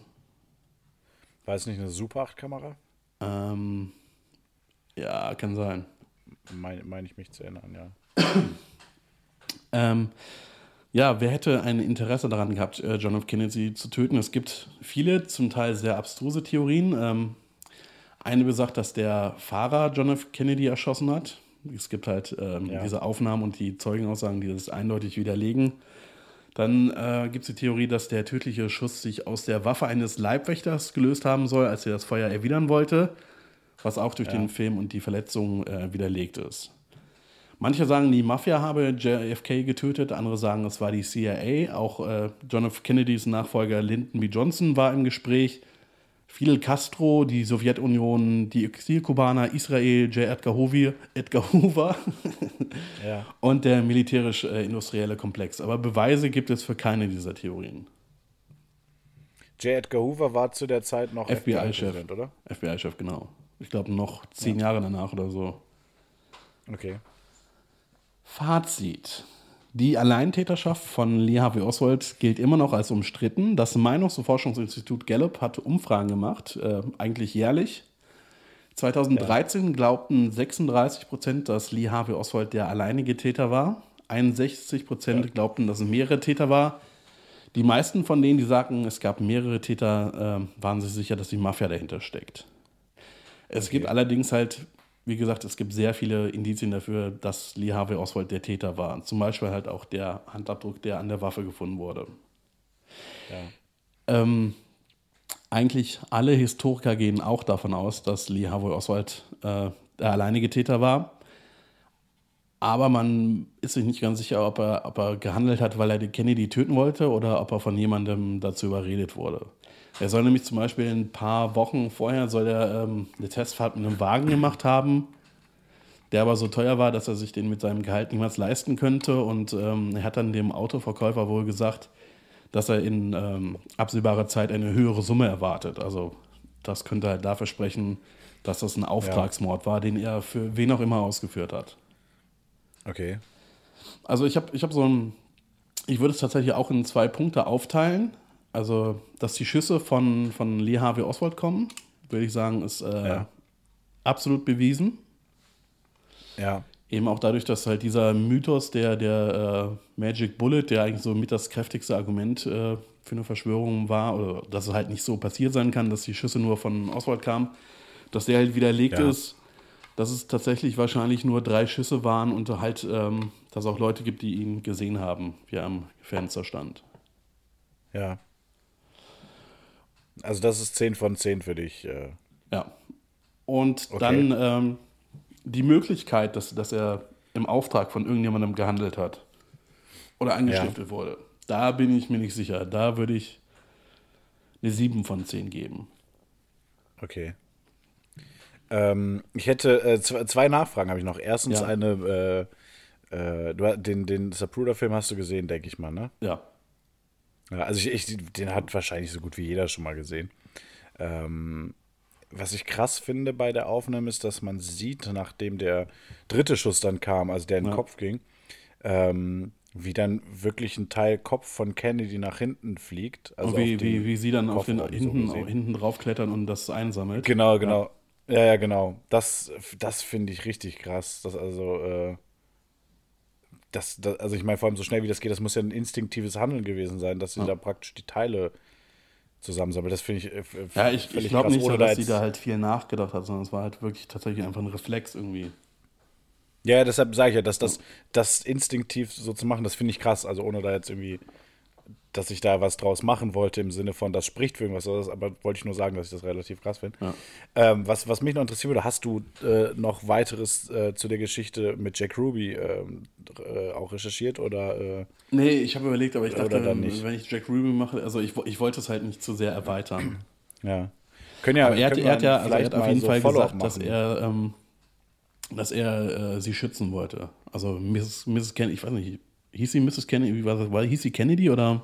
War es nicht eine Super 8-Kamera? Ähm, ja, kann sein. Meine mein ich mich zu erinnern, ja. ähm, ja, wer hätte ein Interesse daran gehabt, äh, John F. Kennedy zu töten? Es gibt viele, zum Teil sehr abstruse Theorien. Ähm, eine besagt, dass der Fahrer John F. Kennedy erschossen hat. Es gibt halt ähm, ja. diese Aufnahmen und die Zeugenaussagen, die das eindeutig widerlegen. Dann äh, gibt es die Theorie, dass der tödliche Schuss sich aus der Waffe eines Leibwächters gelöst haben soll, als er das Feuer erwidern wollte, was auch durch ja. den Film und die Verletzung äh, widerlegt ist. Manche sagen, die Mafia habe JFK getötet, andere sagen, es war die CIA. Auch äh, John F. Kennedys Nachfolger Lyndon B. Johnson war im Gespräch. Fidel Castro, die Sowjetunion, die Exilkubaner, Israel, J. Edgar Hoover, Edgar Hoover Ja. und der militärisch-industrielle Komplex. Aber Beweise gibt es für keine dieser Theorien. J. Edgar Hoover war zu der Zeit noch FBI-Chef. Oder? FBI-Chef, genau. Ich glaube noch zehn Jahre danach oder so. Okay. Fazit. Die Alleintäterschaft von Lee Harvey Oswald gilt immer noch als umstritten. Das Meinungs- und Forschungsinstitut Gallup hat Umfragen gemacht, äh, eigentlich jährlich. 2013 glaubten 36 Prozent, dass Lee Harvey Oswald der alleinige Täter war. 61 Prozent glaubten, dass es mehrere Täter war. Die meisten von denen, die sagten, es gab mehrere Täter, äh, waren sich sicher, dass die Mafia dahinter steckt. Es gibt allerdings halt, wie gesagt, es gibt sehr viele Indizien dafür, dass Lee Harvey Oswald der Täter war. Zum Beispiel halt auch der Handabdruck, der an der Waffe gefunden wurde. Ähm, eigentlich alle Historiker gehen auch davon aus, dass Lee Harvey Oswald äh, der alleinige Täter war. Aber man ist sich nicht ganz sicher, ob er, ob er gehandelt hat, weil er Kennedy töten wollte oder ob er von jemandem dazu überredet wurde. Er soll nämlich zum Beispiel ein paar Wochen vorher soll er ähm, eine Testfahrt mit einem Wagen gemacht haben, der aber so teuer war, dass er sich den mit seinem Gehalt niemals leisten könnte. Und ähm, er hat dann dem Autoverkäufer wohl gesagt, dass er in ähm, absehbarer Zeit eine höhere Summe erwartet. Also das könnte halt dafür sprechen, dass das ein Auftragsmord war, den er für wen auch immer ausgeführt hat. Okay. Also ich habe ich hab so ein, ich würde es tatsächlich auch in zwei Punkte aufteilen. Also, dass die Schüsse von, von Lee Harvey Oswald kommen, würde ich sagen, ist äh, Ja. absolut bewiesen. Ja. Eben auch dadurch, dass halt dieser Mythos der, der äh, Magic Bullet, der eigentlich so mit das kräftigste Argument äh, für eine Verschwörung war, oder dass es halt nicht so passiert sein kann, dass die Schüsse nur von Oswald kamen, dass der halt widerlegt Ja. ist, dass es tatsächlich wahrscheinlich nur drei Schüsse waren und halt, ähm, dass es auch Leute gibt, die ihn gesehen haben, wie er am Fenster stand. Ja. Also das ist 10 von 10 für dich. Äh. Ja. Und Okay. dann ähm, die Möglichkeit, dass, dass er im Auftrag von irgendjemandem gehandelt hat oder angestiftet wurde. Da bin ich mir nicht sicher. Da würde ich eine 7 von 10 geben. Okay. Ähm, ich hätte äh, zwei, Nachfragen habe ich noch. Erstens Ja. eine, äh, äh, du, den, den Zapruder-Film hast du gesehen, denke ich mal, ne? Ja. Ja, also ich, ich, den hat wahrscheinlich so gut wie jeder schon mal gesehen. Ähm, was ich krass finde bei der Aufnahme ist, dass man sieht, nachdem der dritte Schuss dann kam, also der in den Ja. Kopf ging, ähm, wie dann wirklich ein Teil Kopf von Kennedy nach hinten fliegt. Also und wie, wie, wie sie dann auf den, Kofferraum so hinten, hinten draufklettern und das einsammelt. Genau, genau. Ja, ja, genau. Das, das finde ich richtig krass. Das also, äh, das, das, also ich meine, vor allem so schnell wie das geht, das muss ja ein instinktives Handeln gewesen sein, dass sie da praktisch die Teile zusammensammeln. Das finde ich. äh, Ja, ich, ich glaube nicht, so, dass sie jetzt- da halt viel nachgedacht hat, sondern es war halt wirklich tatsächlich einfach ein Reflex irgendwie. Ja, ja, deshalb sage ich ja, dass das, das instinktiv so zu machen, das finde ich krass. Also ohne da jetzt irgendwie, dass ich da was draus machen wollte im Sinne von, das spricht für irgendwas, aber wollte ich nur sagen, dass ich das relativ krass finde. Ja. Ähm, was, was mich noch interessieren würde, hast du äh, noch weiteres äh, zu der Geschichte mit Jack Ruby ähm, äh, auch recherchiert oder? Äh, Nee, ich habe überlegt, aber ich dachte, dann nicht. wenn ich Jack Ruby mache, also ich, ich wollte es halt nicht zu sehr erweitern. ja. Können ja, Aber er hat, er hat ja also er vielleicht hat auf jeden so Fall gesagt, dass machen. er, ähm, dass er äh, sie schützen wollte. Also Mrs. Mrs. Kennedy, ich weiß nicht, hieß sie Mrs. Kennedy, wie war das? War, hieß sie Kennedy oder?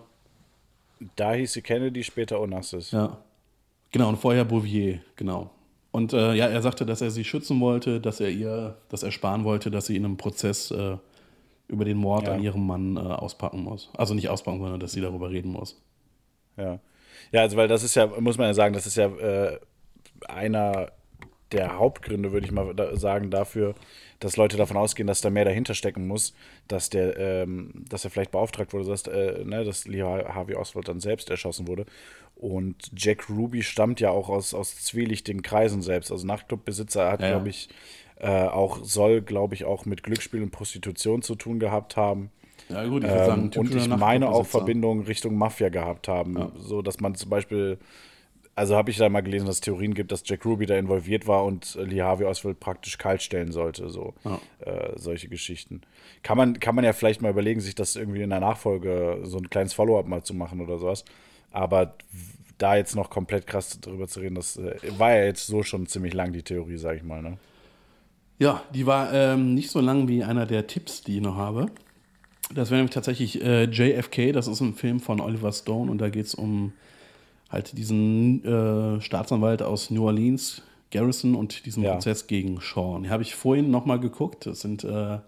Da hieß sie Kennedy, später Onassis. Ja. Genau, und vorher Bouvier, genau. Und äh, ja, er sagte, dass er sie schützen wollte, dass er ihr das ersparen wollte, dass sie in einem Prozess äh, über den Mord Ja. an ihrem Mann äh, auspacken muss. Also nicht auspacken, sondern dass sie darüber reden muss. Ja. Ja, also weil das ist ja, muss man ja sagen, das ist ja äh, einer der Hauptgründe, würde ich mal da sagen, dafür, dass Leute davon ausgehen, dass da mehr dahinter stecken muss, dass der, ähm, dass er vielleicht beauftragt wurde, dass, äh, ne, dass Lee Harvey Oswald dann selbst erschossen wurde. Und Jack Ruby stammt ja auch aus, aus zwielichtigen Kreisen selbst. Also Nachtclubbesitzer hat, Ja, ja. glaube ich, äh, auch, soll, glaube ich, auch mit Glücksspiel und Prostitution zu tun gehabt haben. Ja, gut, ich würde sagen, Ähm, und typischer ich meine auch. Verbindungen Richtung Mafia gehabt haben. So dass man zum Beispiel, also habe ich da mal gelesen, dass es Theorien gibt, dass Jack Ruby da involviert war und äh, Lee Harvey Oswald praktisch kalt stellen sollte. So äh, solche Geschichten. Kann man, kann man ja vielleicht mal überlegen, sich das irgendwie in der Nachfolge so ein kleines Follow-up mal zu machen oder sowas. Aber da jetzt noch komplett krass drüber zu reden, das äh, war ja jetzt so schon ziemlich lang die Theorie, sag ich mal. Ne? Ja, die war ähm, nicht so lang wie einer der Tipps, die ich noch habe. Das wäre nämlich tatsächlich äh, JFK, das ist ein Film von Oliver Stone und da geht es um halt diesen äh, Staatsanwalt aus New Orleans, Garrison und diesen Ja. Prozess gegen Sean. Habe ich vorhin nochmal geguckt. Das sind äh,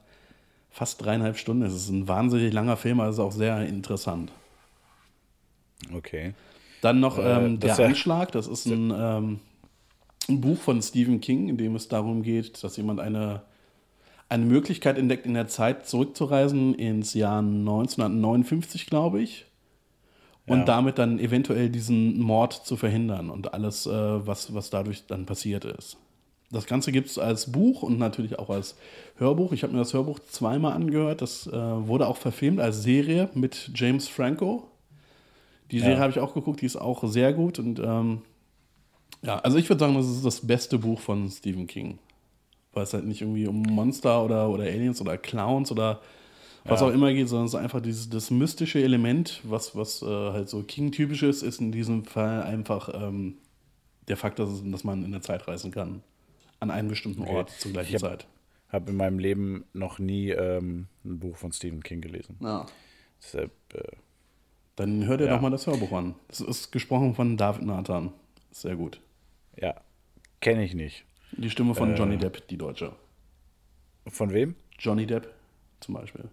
fast dreieinhalb Stunden. Es ist ein wahnsinnig langer Film, also auch sehr interessant. Okay. Dann noch Äh, ähm, Der Anschlag, das ist ein, ähm, ein Buch von Stephen King, in dem es darum geht, dass jemand eine, eine Möglichkeit entdeckt, in der Zeit zurückzureisen ins Jahr 1959, glaube ich. Und Ja. damit dann eventuell diesen Mord zu verhindern und alles, äh, was, was dadurch dann passiert ist. Das Ganze gibt es als Buch und natürlich auch als Hörbuch. Ich habe mir das Hörbuch zweimal angehört. Das äh, wurde auch verfilmt als Serie mit James Franco. Die Serie Ja. habe ich auch geguckt, die ist auch sehr gut. Und ähm, ja, also ich würde sagen, das ist das beste Buch von Stephen King. Weil es halt nicht irgendwie um Monster oder, oder Aliens oder Clowns oder was Ja. auch immer geht, sondern es ist einfach dieses das mystische Element, was, was äh, halt so King-typisch ist, ist in diesem Fall einfach ähm, der Fakt, dass, es, dass man in der Zeit reisen kann. An einen bestimmten Okay. Ort zur gleichen Ich hab- Zeit. Habe in meinem Leben noch nie ähm, ein Buch von Stephen King gelesen. Ja. Deshalb, äh, Dann hört ihr Ja. doch mal das Hörbuch an. Das ist gesprochen von David Nathan. Sehr gut. ja, kenne ich nicht. Die Stimme von Äh. Johnny Depp, die Deutsche. Von wem? Johnny Depp zum Beispiel.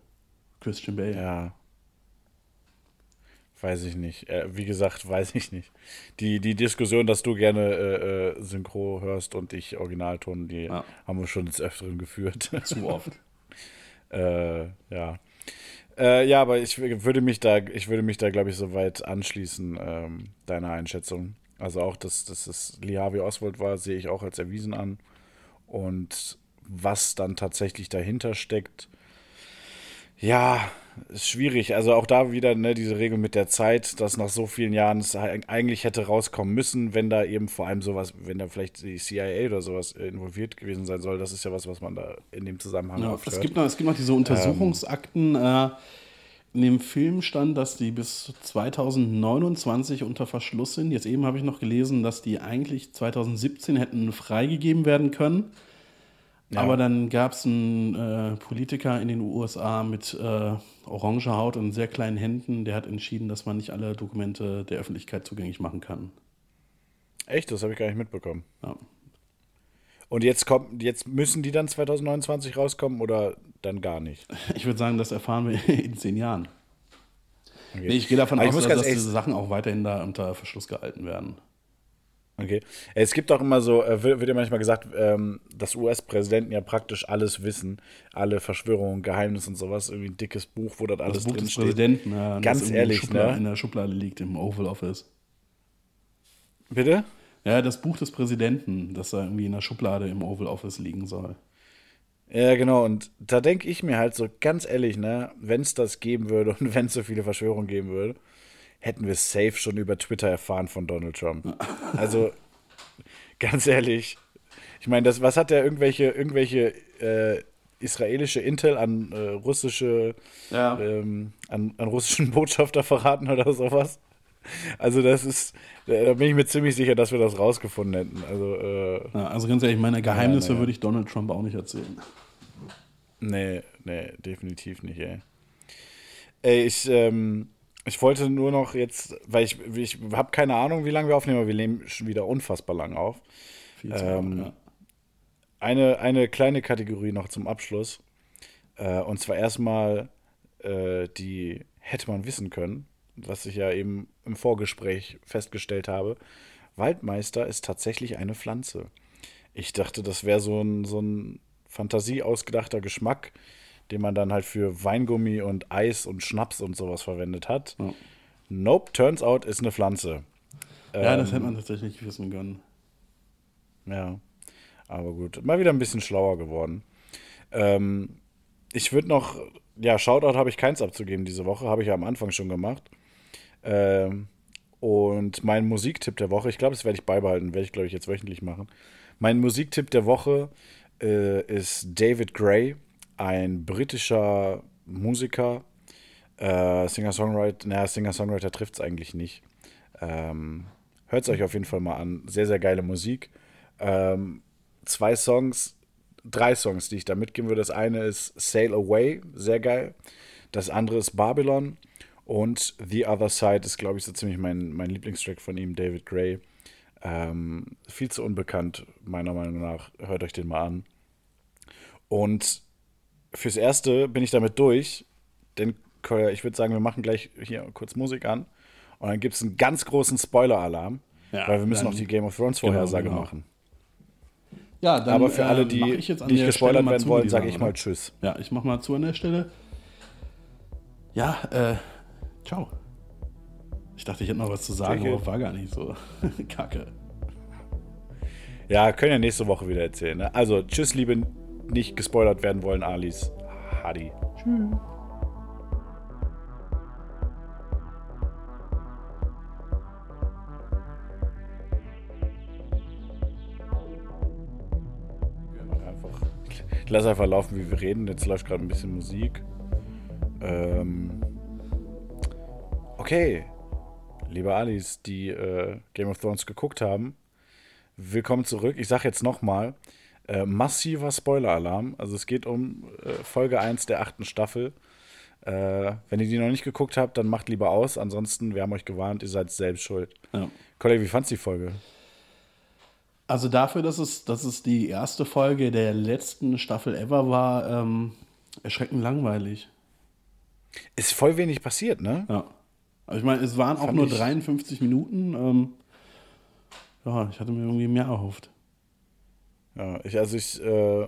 Christian Bale. Ja. Weiß ich nicht. Äh, wie gesagt, weiß ich nicht. Die, die Diskussion, dass du gerne äh, äh, Synchro hörst und ich Originalton, die Ja. haben wir schon des Öfteren geführt. Zu oft. äh, ja. Äh, ja, aber ich würde mich da, ich würde mich da, glaube ich, soweit anschließen, ähm, deiner Einschätzung. Also auch, dass, dass es Lee Harvey Oswald war, sehe ich auch als erwiesen an. Und was dann tatsächlich dahinter steckt, ja, ist schwierig. Also auch da wieder ne, diese Regel mit der Zeit, dass nach so vielen Jahren es eig- eigentlich hätte rauskommen müssen, wenn da eben vor allem sowas, wenn da vielleicht die CIA oder sowas äh, involviert gewesen sein soll. Das ist ja was, was man da in dem Zusammenhang Ja, es, gibt noch, es gibt noch diese Untersuchungsakten. Äh, in dem Film stand, dass die bis 2029 unter Verschluss sind. Jetzt eben habe ich noch gelesen, dass die eigentlich 2017 hätten freigegeben werden können. Ja. Aber dann gab es einen äh, Politiker in den USA mit äh, oranger Haut und sehr kleinen Händen, der hat entschieden, dass man nicht alle Dokumente der Öffentlichkeit zugänglich machen kann. Echt, das habe ich gar nicht mitbekommen. Ja. Und jetzt kommt, jetzt müssen die dann 2029 rauskommen oder dann gar nicht? Ich würde sagen, das erfahren wir in zehn Jahren. Okay. Nee, ich gehe davon Aber aus, dass, diese Sachen auch weiterhin da unter Verschluss gehalten werden. Okay. Es gibt auch immer so, äh, wird ja manchmal gesagt, ähm, dass US-Präsidenten ja praktisch alles wissen, alle Verschwörungen, Geheimnisse und sowas, irgendwie ein dickes Buch, wo das alles Das Buch drin des. Präsidenten, ja, Ganz ehrlich, Schublade, ne? in der Schublade liegt im Oval Office. Bitte? Ja, das Buch des Präsidenten, das da irgendwie in der Schublade im Oval Office liegen soll. Ja, genau. Und da denke ich mir halt so ganz ehrlich, ne, wenn es das geben würde und wenn es so viele Verschwörungen geben würde, hätten wir safe schon über Twitter erfahren von Donald Trump. Also ganz ehrlich, ich meine, das, was hat der irgendwelche, irgendwelche äh, israelische Intel an äh, russische, Ja. ähm, an, an russischen Botschafter verraten oder sowas? Also das ist, da bin ich mir ziemlich sicher, dass wir das rausgefunden hätten. Also äh, Ja, also ganz ehrlich, meine Geheimnisse nee. würde ich Donald Trump auch nicht erzählen. Nee, nee, definitiv nicht, ey. Ey, ich, ähm, ich wollte nur noch jetzt, weil ich, ich habe keine Ahnung, wie lange wir aufnehmen, aber wir nehmen schon wieder unfassbar lang auf. Viel zu Ähm, ja. Eine, eine kleine Kategorie noch zum Abschluss. Äh, und zwar erstmal äh, die hätte man wissen können, was ich ja eben im Vorgespräch festgestellt habe. Waldmeister ist tatsächlich eine Pflanze. Ich dachte, das wäre so ein, so ein Fantasie ausgedachter Geschmack, den man dann halt für Weingummi und Eis und Schnaps und sowas verwendet hat. Ja. Nope, turns out ist eine Pflanze. ja, das ähm, hätte man tatsächlich wissen können. Ja, aber gut. Mal wieder ein bisschen schlauer geworden. Ähm, ich würde noch, ja, Shoutout habe ich keins abzugeben diese Woche, habe ich ja am Anfang schon gemacht. Ähm, und mein Musiktipp der Woche, ich glaube, das werde ich beibehalten, werde ich, glaube ich, jetzt wöchentlich machen. Mein Musiktipp der Woche äh, ist David Gray, ein britischer Musiker, äh, Singer-Songwriter, naja, Singer-Songwriter trifft es eigentlich nicht. Ähm, Hört es euch auf jeden Fall mal an. Sehr, sehr geile Musik. Ähm, zwei Songs, drei Songs, die ich da mitgeben würde. Das eine ist Sail Away, sehr geil. Das andere ist Babylon. Und The Other Side ist, glaube ich, so ziemlich mein, mein Lieblingstrack von ihm, David Gray. Ähm, viel zu unbekannt, meiner Meinung nach. Hört euch den mal an. Und fürs Erste bin ich damit durch, denn ich würde sagen, wir machen gleich hier kurz Musik an und dann gibt es einen ganz großen Spoiler-Alarm, ja, weil wir müssen noch die Game of Thrones Vorhersage genau, genau. machen. Ja, dann, Aber für alle, äh, die, äh, ich die nicht gespoilert werden wollen, sage ich mal Tschüss. Ja, ich mache mal zu an der Stelle. Ja, äh, ciao. Ich dachte, ich hätte noch was zu sagen, aber war gar nicht so. Kacke. Ja, können ja nächste Woche wieder erzählen. Ne? Also, tschüss, liebe nicht gespoilert werden wollen, Alis. Hadi. Tschüss. Ich lasse einfach laufen, wie wir reden. Jetzt läuft gerade ein bisschen Musik. Ähm okay. Liebe Alis, die äh, Game of Thrones geguckt haben, willkommen zurück. Ich sage jetzt nochmal, äh, massiver Spoiler-Alarm. Also es geht um äh, Folge 1 der achten Staffel. Äh, wenn ihr die noch nicht geguckt habt, dann macht lieber aus. Ansonsten, wir haben euch gewarnt, ihr seid selbst schuld. Ja. Kollege, wie fandst du die Folge? Also dafür, dass es, dass es die erste Folge der letzten Staffel ever war, ähm, erschreckend langweilig. Ist voll wenig passiert, ne? Ja. Also ich meine, es waren Fand auch nur 53 Minuten. Ähm, ja, ich hatte mir irgendwie mehr erhofft. Ja, ich, also ich, äh,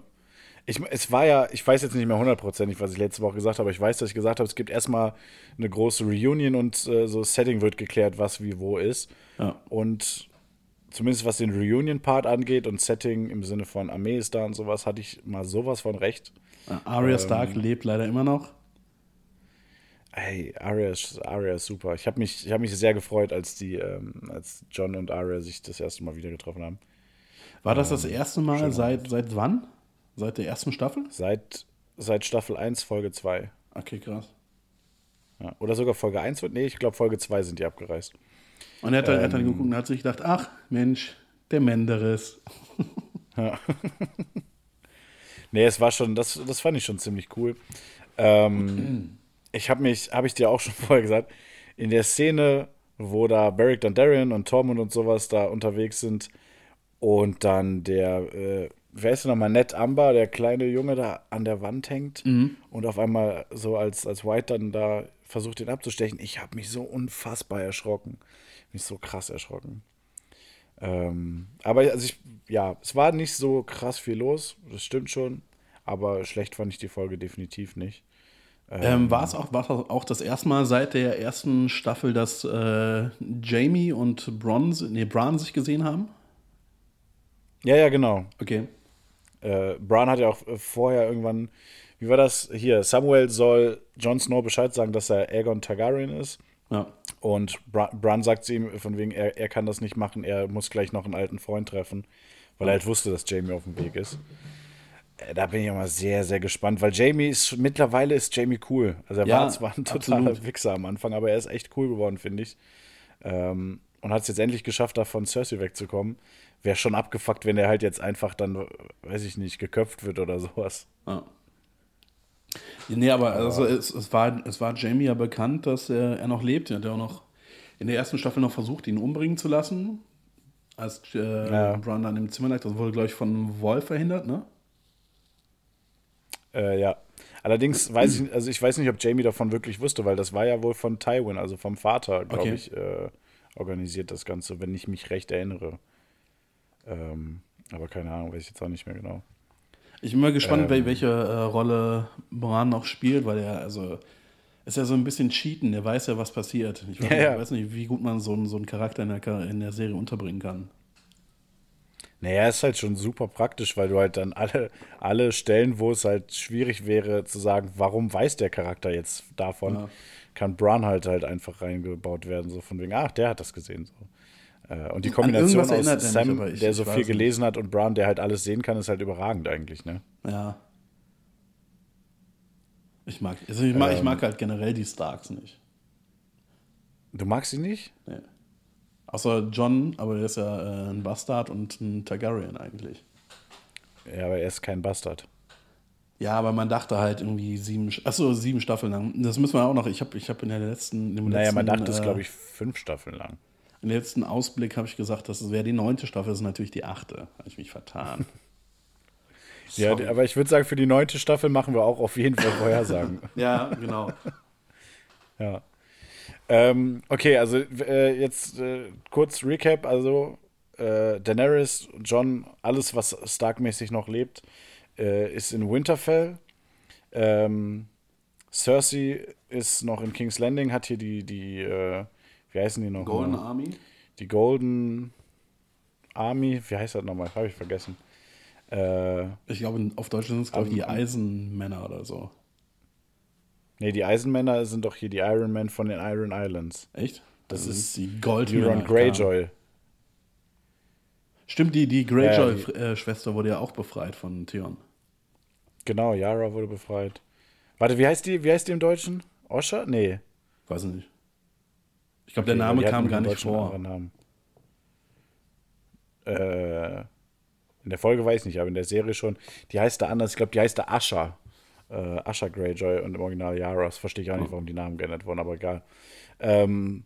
ich, es war ja, ich weiß jetzt nicht mehr hundertprozentig, was ich letzte Woche gesagt habe, aber ich weiß, dass ich gesagt habe, es gibt erstmal eine große Reunion und äh, so Setting wird geklärt, was wie wo ist. Ja. Und zumindest was den Reunion-Part angeht und Setting im Sinne von Armee ist da und sowas, hatte ich mal sowas von recht. Arya ähm, Stark lebt leider immer noch. Hey, Arya ist, Arya ist super. Ich habe mich, hab mich sehr gefreut, als die, ähm, als John und Arya sich das erste Mal wieder getroffen haben. War das das ähm, erste Mal seit, seit wann? Seit der ersten Staffel? Seit, seit Staffel 1, Folge 2. Okay, krass. Ja, oder sogar Folge 1 wird, nee, ich glaube Folge 2 sind die abgereist. Und er hat, ähm, er hat dann ähm. geguckt und hat sich gedacht, ach Mensch, der Menderes. ja. nee, es war schon, das, das fand ich schon ziemlich cool. Ähm, ich habe mich, habe ich dir auch schon vorher gesagt, in der Szene, wo da Beric Dondarrion und Tormund und sowas da unterwegs sind und dann der, äh, wer ist denn nochmal, Ned Amber, der kleine Junge da an der Wand hängt mhm. und auf einmal so als, als White dann da versucht, ihn abzustechen. Ich habe mich so unfassbar erschrocken mich so krass erschrocken. Ähm, aber also ich, ja, es war nicht so krass viel los, das stimmt schon, aber schlecht fand ich die Folge definitiv nicht. Ähm, ähm, war es auch, auch das erste Mal seit der ersten Staffel, dass äh, Jamie und Bron, nee, Bran sich gesehen haben? Ja, ja, genau. Okay. Äh, Bran hat ja auch äh, vorher irgendwann, wie war das? Hier, Samuel soll Jon Snow Bescheid sagen, dass er Aegon Targaryen ist. Ja. Und Bran sagt zu ihm, von wegen, er, er kann das nicht machen, er muss gleich noch einen alten Freund treffen, weil er halt wusste, dass Jamie auf dem Weg ist. Äh, da bin ich immer sehr, sehr gespannt, weil Jamie ist, mittlerweile ist Jamie cool. Also er ja, war zwar ein totaler absolut. Wichser am Anfang, aber er ist echt cool geworden, finde ich. Ähm, und hat es jetzt endlich geschafft, da von Cersei wegzukommen. Wäre schon abgefuckt, wenn er halt jetzt einfach dann, weiß ich nicht, geköpft wird oder sowas. Ja. Nee, aber also es, es, war, es war Jamie ja bekannt, dass er, er noch lebt. Er hat ja auch noch in der ersten Staffel noch versucht, ihn umbringen zu lassen. Als äh, ja. Bran dann im Zimmer lag. Das wurde, glaube ich, von Wolf verhindert, ne? Äh, ja. Allerdings weiß ich, also ich weiß nicht, ob Jamie davon wirklich wusste, weil das war ja wohl von Tywin, also vom Vater, glaube okay. ich, äh, organisiert das Ganze, wenn ich mich recht erinnere. Ähm, aber keine Ahnung, weiß ich jetzt auch nicht mehr genau. Ich bin mal gespannt, ähm, welche äh, Rolle Bran noch spielt, weil er, also, ist ja so ein bisschen cheaten, er weiß ja, was passiert. Ich weiß, ja, ja. weiß nicht, wie gut man so, so einen Charakter in der, in der Serie unterbringen kann. Naja, ist halt schon super praktisch, weil du halt dann alle, alle Stellen, wo es halt schwierig wäre zu sagen, warum weiß der Charakter jetzt davon, ja. kann Bran halt halt einfach reingebaut werden, so von wegen, ach, der hat das gesehen. So. Äh, und die Kombination aus Sam, nicht, der so viel gelesen hat, und Brown, der halt alles sehen kann, ist halt überragend eigentlich, ne? Ja. Ich mag, also ich mag, ähm, ich mag halt generell die Starks nicht. Du magst sie nicht? Nee. Außer John, aber der ist ja äh, ein Bastard und ein Targaryen eigentlich. Ja, aber er ist kein Bastard. Ja, aber man dachte halt irgendwie sieben, achso, sieben Staffeln lang. Das müssen wir auch noch. Ich habe ich hab in der letzten. In naja, letzten, man dachte es, äh, glaube ich, fünf Staffeln lang. Im letzten Ausblick habe ich gesagt, das wäre die neunte Staffel, das ist natürlich die achte. Habe ich mich vertan. Ja, aber ich würde sagen, für die neunte Staffel machen wir auch auf jeden Fall Vorhersagen. ja, genau. ja. Ähm, okay, also äh, jetzt äh, kurz Recap. Also äh, Daenerys, John, alles, was Stark-mäßig noch lebt, äh, ist in Winterfell. Ähm, Cersei ist noch in King's Landing, hat hier die, die äh, wie heißen die noch? Golden mal? Army. Die Golden Army, wie heißt das nochmal? Habe ich vergessen. Äh, Ich glaube, auf Deutsch sind es, glaube ich, die Eisenmänner oder so. nee, die Eisenmänner sind doch hier die Iron Men von den Iron Islands. Echt? Das Also ist die Goldmänner. Euron Greyjoy. Stimmt, die, die Ja, Greyjoy-Schwester wurde ja auch befreit von Theon. Genau, Yara wurde befreit. Warte, wie heißt die? Wie heißt die im Deutschen? Osha? Nee. Weiß ich nicht. Ich glaube, Okay, der Name die hatten kam gar nicht vor. Äh, in der Folge weiß ich nicht, aber in der Serie schon. Die heißt da anders. Ich glaube, die heißt da Asha. Äh, Asha Greyjoy und im Original Yara. Das verstehe ich auch nicht, warum die Namen geändert wurden, aber egal. Ähm,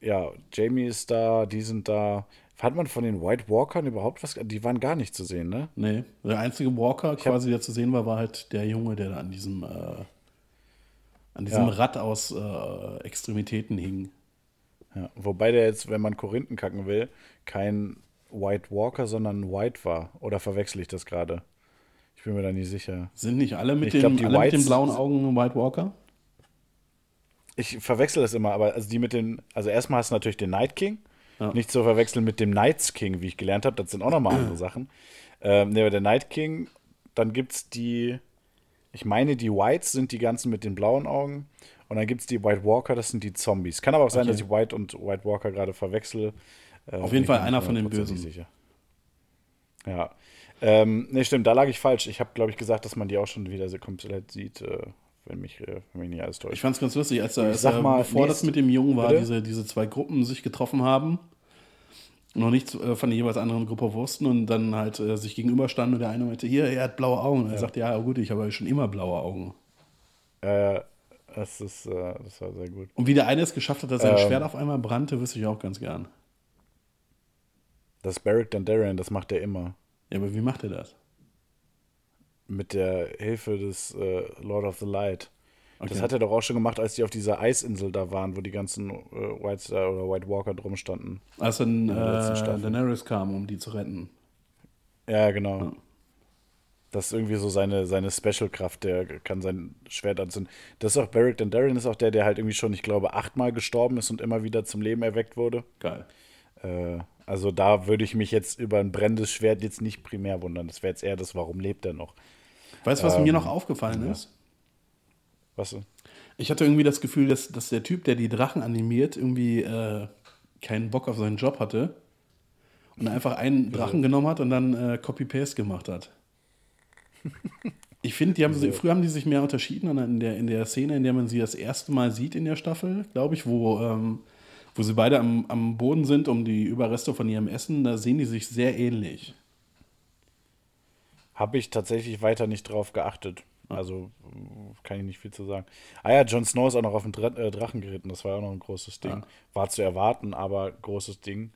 ja, Jamie ist da, die sind da. Hat man von den White Walkern überhaupt was? Die waren gar nicht zu sehen, ne? Nee, der einzige Walker quasi, der zu sehen war, war halt der Junge, der da an diesem, äh, an diesem Ja. Rad aus äh, Extremitäten hing. Ja, wobei der jetzt, wenn man Korinthen kacken will, kein White Walker, sondern White war. Oder verwechsel ich das gerade? Ich bin mir da nicht sicher. Sind nicht alle mit, Ich den, glaub, alle mit den blauen Augen White Walker? Ich verwechsel das immer, aber also die mit den, also erstmal hast du natürlich den Night King, Ja. nicht zu verwechseln mit dem Knights King, wie ich gelernt habe, das sind auch nochmal andere Sachen. Ähm, ne, aber der Night King, dann gibt es die, ich meine, die Whites sind die ganzen mit den blauen Augen und dann gibt es die White Walker, das sind die Zombies. Kann aber auch sein, Okay. dass ich White und White Walker gerade verwechsel. Äh, Auf jeden ich Fall einer von den Bösen. Sicher. Ja. Ähm, ne, stimmt, da lag ich falsch. Ich habe, glaube ich, gesagt, dass man die auch schon wieder so komplett sieht, äh, wenn, mich, äh, wenn mich nicht alles täuscht. Ich fand es ganz lustig, als, er, als sag mal, bevor nächst- das mit dem Jungen war, Bitte? diese, diese zwei Gruppen sich getroffen haben, noch nichts äh, von der jeweils anderen Gruppe wussten und dann halt äh, sich gegenüberstanden und der eine meinte, hier, er hat blaue Augen. Und er sagte, ja, gut, ich habe ja schon immer blaue Augen. Äh, das ist, äh, das war sehr gut. Und wie der eine es geschafft hat, dass sein Ähm. Schwert auf einmal brannte, wüsste ich auch ganz gern. Das Beric Dondarrion, das macht er immer. Ja, aber wie macht er das? Mit der Hilfe des äh, Lord of the Light. Das Okay. hat er doch auch schon gemacht, als die auf dieser Eisinsel da waren, wo die ganzen äh, White Star oder White Walker drum standen. Als dann äh. Daenerys kam, um die zu retten. Ja, genau. Ja. Das ist irgendwie so seine, seine Special-Kraft, der kann sein Schwert anzünden. Das ist auch Beric Dondarrion, ist auch der, der halt irgendwie schon, ich glaube, achtmal gestorben ist und immer wieder zum Leben erweckt wurde. Geil. Äh, also da würde ich mich jetzt über ein brennendes Schwert jetzt nicht primär wundern. Das wäre jetzt eher das, warum lebt er noch? Weißt du, was Ähm, mir noch aufgefallen ist? Was? Ich hatte irgendwie das Gefühl, dass, dass der Typ, der die Drachen animiert, irgendwie äh, keinen Bock auf seinen Job hatte und einfach einen Drachen genommen hat und dann äh, Copy-Paste gemacht hat. Ich finde, die haben sie, früher haben die sich mehr unterschieden und in der, in der Szene, in der man sie das erste Mal sieht in der Staffel, glaube ich, wo, ähm, wo sie beide am, am Boden sind, um die Überreste von ihrem Essen, da sehen die sich sehr ähnlich. Habe ich tatsächlich weiter nicht drauf geachtet. Also mh, kann ich nicht viel zu sagen. Ah ja, Jon Snow ist auch noch auf den äh, Drachen geritten. Das war auch noch ein großes Ding. War zu erwarten, aber großes Ding.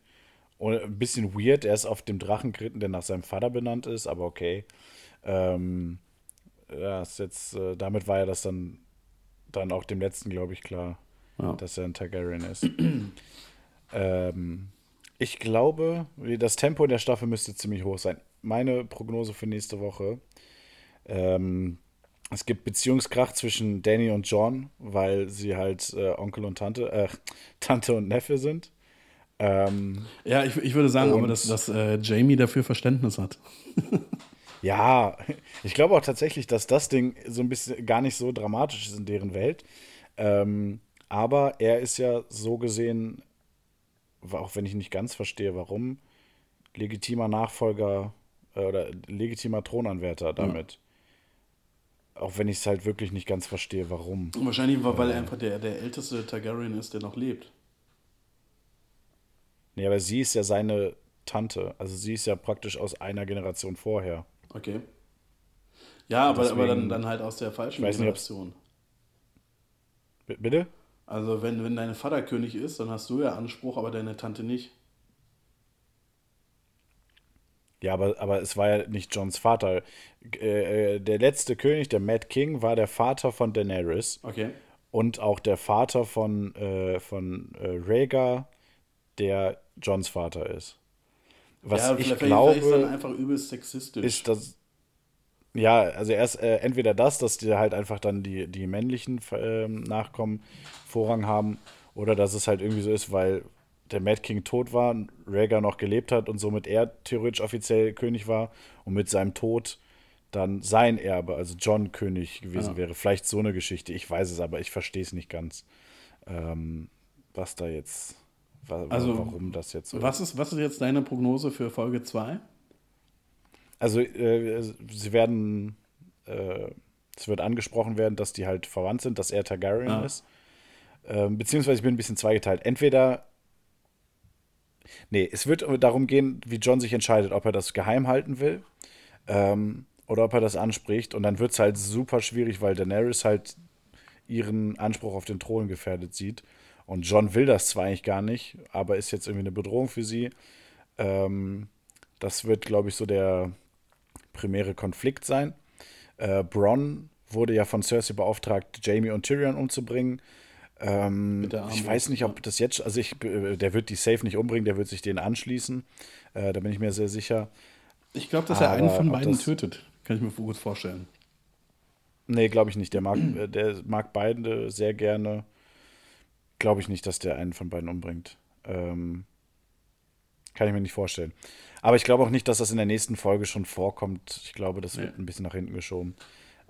Und ein bisschen weird. Er ist auf dem Drachen geritten, der nach seinem Vater benannt ist, aber okay. Ähm, ja, ist jetzt, äh, damit war ja das dann, dann auch dem letzten, glaube ich, klar, Ja. dass er ein Targaryen ist. ähm, ich glaube, das Tempo in der Staffel müsste ziemlich hoch sein. Meine Prognose für nächste Woche. Ähm, es gibt Beziehungskrach zwischen Danny und John, weil sie halt äh, Onkel und Tante, äh, Tante und Neffe sind. Ähm, Ja, ich, ich würde sagen, aber dass, dass äh, Jamie dafür Verständnis hat. ja, ich glaube auch tatsächlich, dass das Ding so ein bisschen gar nicht so dramatisch ist in deren Welt. Ähm, aber er ist ja so gesehen, auch wenn ich nicht ganz verstehe, warum, legitimer Nachfolger äh, oder legitimer Thronanwärter damit. Auch wenn ich es halt wirklich nicht ganz verstehe, warum. Wahrscheinlich, weil er einfach der, der älteste Targaryen ist, der noch lebt. Ja, aber sie ist ja seine Tante. Also sie ist ja praktisch aus einer Generation vorher. Okay. Ja, aber, Deswegen- aber dann, dann halt aus der falschen nicht, Generation. Bitte? Also wenn, wenn dein Vater König ist, dann hast du ja Anspruch, aber deine Tante nicht. Ja, aber, aber es war ja nicht Johns Vater. Äh, äh, der letzte König, der Mad King, war der Vater von Daenerys Okay. und auch der Vater von, äh, von äh, Rhaegar, der Johns Vater ist. Was ja, ich vielleicht ist dann glaube, einfach übelst sexistisch. ist das. Ja, also erst äh, entweder das, dass die halt einfach dann die, die männlichen ähm, Nachkommen Vorrang haben, oder dass es halt irgendwie so ist, weil der Mad King tot war, Rhaegar noch gelebt hat und somit er theoretisch offiziell König war und mit seinem Tod dann sein Erbe, also John König gewesen Ja. wäre. Vielleicht so eine Geschichte, ich weiß es, aber ich verstehe es nicht ganz, ähm, was da jetzt, wa Also, warum das jetzt so was, ist, was ist jetzt deine Prognose für Folge 2? Also äh, sie werden, äh, es wird angesprochen werden, dass die halt verwandt sind, dass er Targaryen Ah. ist. Ähm, beziehungsweise ich bin ein bisschen zweigeteilt. Entweder, nee, es wird darum gehen, wie John sich entscheidet, ob er das geheim halten will ähm, oder ob er das anspricht. Und dann wird es halt super schwierig, weil Daenerys halt ihren Anspruch auf den Thron gefährdet sieht. Und John will das zwar eigentlich gar nicht, aber ist jetzt irgendwie eine Bedrohung für sie. Ähm, das wird, glaube ich, so der primäre Konflikt sein. Äh, Bronn wurde ja von Cersei beauftragt, Jamie und Tyrion umzubringen. Ähm, ich weiß nicht, ob das jetzt, also ich, äh, der wird die safe nicht umbringen, der wird sich denen anschließen. Äh, da bin ich mir sehr sicher. Ich glaube, dass er einen Aber von beiden das- tötet. Kann ich mir gut vorstellen. Nee, glaube ich nicht. Der mag, äh, der mag beide sehr gerne. Glaube ich nicht, dass der einen von beiden umbringt. Ähm, kann ich mir nicht vorstellen. Aber ich glaube auch nicht, dass das in der nächsten Folge schon vorkommt. Ich glaube, das wird Nee. ein bisschen nach hinten geschoben.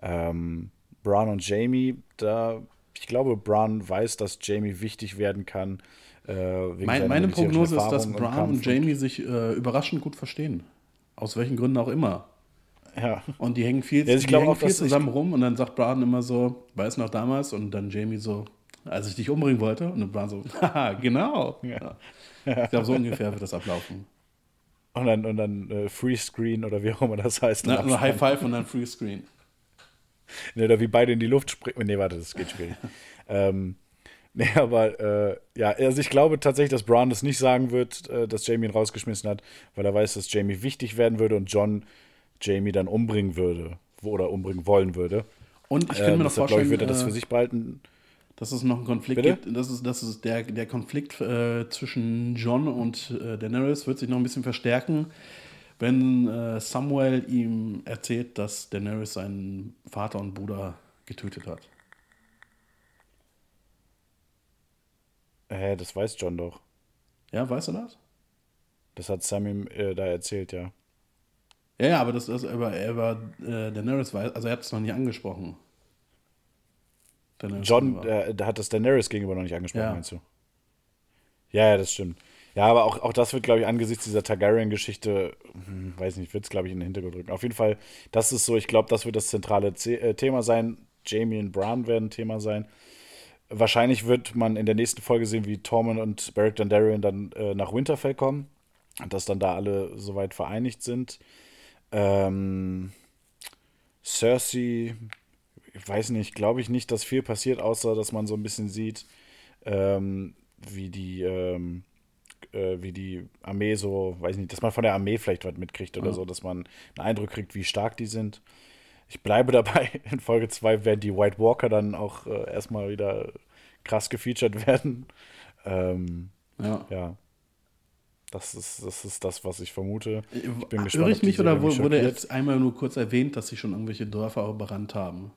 Ähm, Bran und Jamie, da, ich glaube, Bran weiß, dass Jamie wichtig werden kann. Äh, Mein, meine Prognose ist, dass Bran und Jamie sich äh, überraschend gut verstehen. Aus welchen Gründen auch immer. Ja. Und die hängen viel, Ja, ich die hängen auch, viel zusammen rum und dann sagt Bran immer so, weiß noch damals und dann Jamie so, als ich dich umbringen wollte und dann Bran so, haha, genau. Ja. Ich glaube, so ungefähr wird das ablaufen. Und dann, und dann äh, Freescreen oder wie auch immer das heißt. Na, High. Five und dann Ne, oder wie beide in die Luft springen. Nee, warte, das geht schwierig. ähm, nee, aber äh, ja, also ich glaube tatsächlich, dass Brown das nicht sagen wird, äh, dass Jamie ihn rausgeschmissen hat, weil er weiß, dass Jamie wichtig werden würde und John Jamie dann umbringen würde oder umbringen wollen würde. Und ich Äh, könnte mir noch deshalb, glaube vorstellen, ich, wird er das äh, für sich behalten. dass es noch einen Konflikt Bitte? gibt. Das ist, das ist der, der Konflikt äh, zwischen John und äh, Daenerys wird sich noch ein bisschen verstärken, wenn äh, Samuel ihm erzählt, dass Daenerys seinen Vater und Bruder getötet hat. Hä, das weiß John doch. Ja, weißt du das? Das hat Sam ihm äh, da erzählt, ja. Ja, ja, aber das ist aber, aber äh, Daenerys weiß, also er hat es noch nicht angesprochen. Daenerys John, äh, hat das Daenerys gegenüber noch nicht angesprochen, Ja. meinst du? Ja, ja, das stimmt. Ja, aber auch, auch das wird, glaube ich, angesichts dieser Targaryen-Geschichte, hm, weiß nicht, wird es, glaube ich, in den Hintergrund rücken. Auf jeden Fall, das ist so, ich glaube, das wird das zentrale Z äh, Thema sein. Jamie und Bran werden Thema sein. Wahrscheinlich wird man in der nächsten Folge sehen, wie Tormund und Beric Dondarrion dann äh, nach Winterfell kommen und dass dann da alle soweit vereinigt sind. Ähm, Cersei, ich weiß nicht, glaube ich nicht, dass viel passiert, außer dass man so ein bisschen sieht, ähm, wie die, ähm, äh, wie die Armee so, weiß nicht, dass man von der Armee vielleicht was mitkriegt oder Ja. so, dass man einen Eindruck kriegt, wie stark die sind. Ich bleibe dabei, in Folge 2 werden die White Walker dann auch äh, erstmal wieder krass gefeatured werden. Ähm, ja. ja. Das ist, das ist das, was ich vermute. Ich bin Irre gespannt, ich ob die mich oder mich wurde jetzt einmal nur kurz erwähnt, dass sie schon irgendwelche Dörfer auch überrannt haben?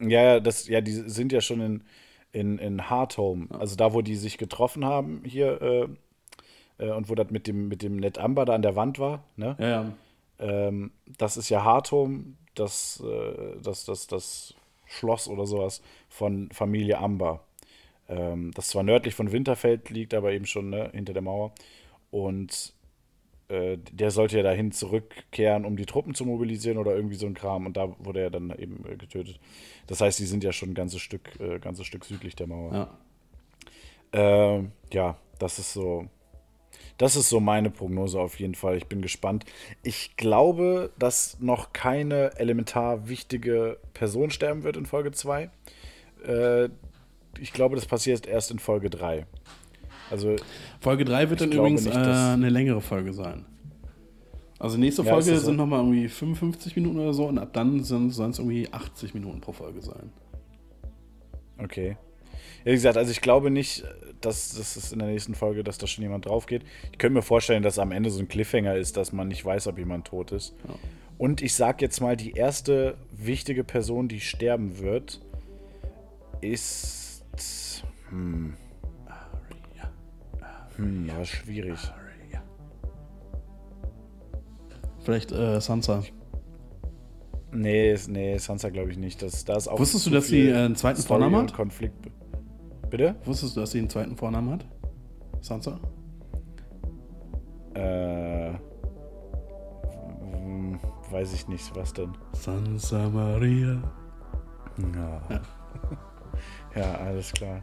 Ja, ja, das, ja, die sind ja schon in, in, in Hardhome, also da, wo die sich getroffen haben hier äh, äh, und wo das mit dem, mit dem Net Amber da an der Wand war, ne? Ja, ja. Ähm, das ist ja Hardhome, das, äh, das, das, das Schloss oder sowas von Familie Amber. Ähm, das zwar nördlich von Winterfeld liegt, aber eben schon ne, hinter der Mauer. Und äh, der sollte ja dahin zurückkehren, um die Truppen zu mobilisieren oder irgendwie so ein Kram. Und da wurde er dann eben äh, getötet. Das heißt, die sind ja schon ein ganzes Stück, äh, ganzes Stück südlich der Mauer. ja. Ähm, ja, Das ist so. Das ist so meine Prognose auf jeden Fall. Ich bin gespannt. Ich glaube, dass noch keine elementar wichtige Person sterben wird in Folge 2. Äh, ich glaube, das passiert erst in Folge 3. Also, Folge 3 wird dann übrigens nicht, äh, eine längere Folge sein. Also nächste ja, Folge so? sind nochmal irgendwie 55 Minuten oder so und ab dann sollen es irgendwie 80 Minuten pro Folge sein. Okay. Ja, wie gesagt, also ich glaube nicht, dass das ist in der nächsten Folge, dass da schon jemand drauf geht. Ich könnte mir vorstellen, dass am Ende so ein Cliffhanger ist, dass man nicht weiß, ob jemand tot ist. Ja. Und ich sag jetzt mal, die erste wichtige Person, die sterben wird, ist. Hm. Hm, ja, schwierig. Vielleicht äh, Sansa. Nee, nee, Sansa glaube ich nicht. Das, das auch Wusstest du, dass sie äh, einen zweiten Story Vornamen hat? Konflikt. Bitte? Wusstest du, dass sie einen zweiten Vornamen hat? Sansa? Äh. Weiß ich nicht, was denn? Sansa Maria. Ja. ja. ja, alles klar.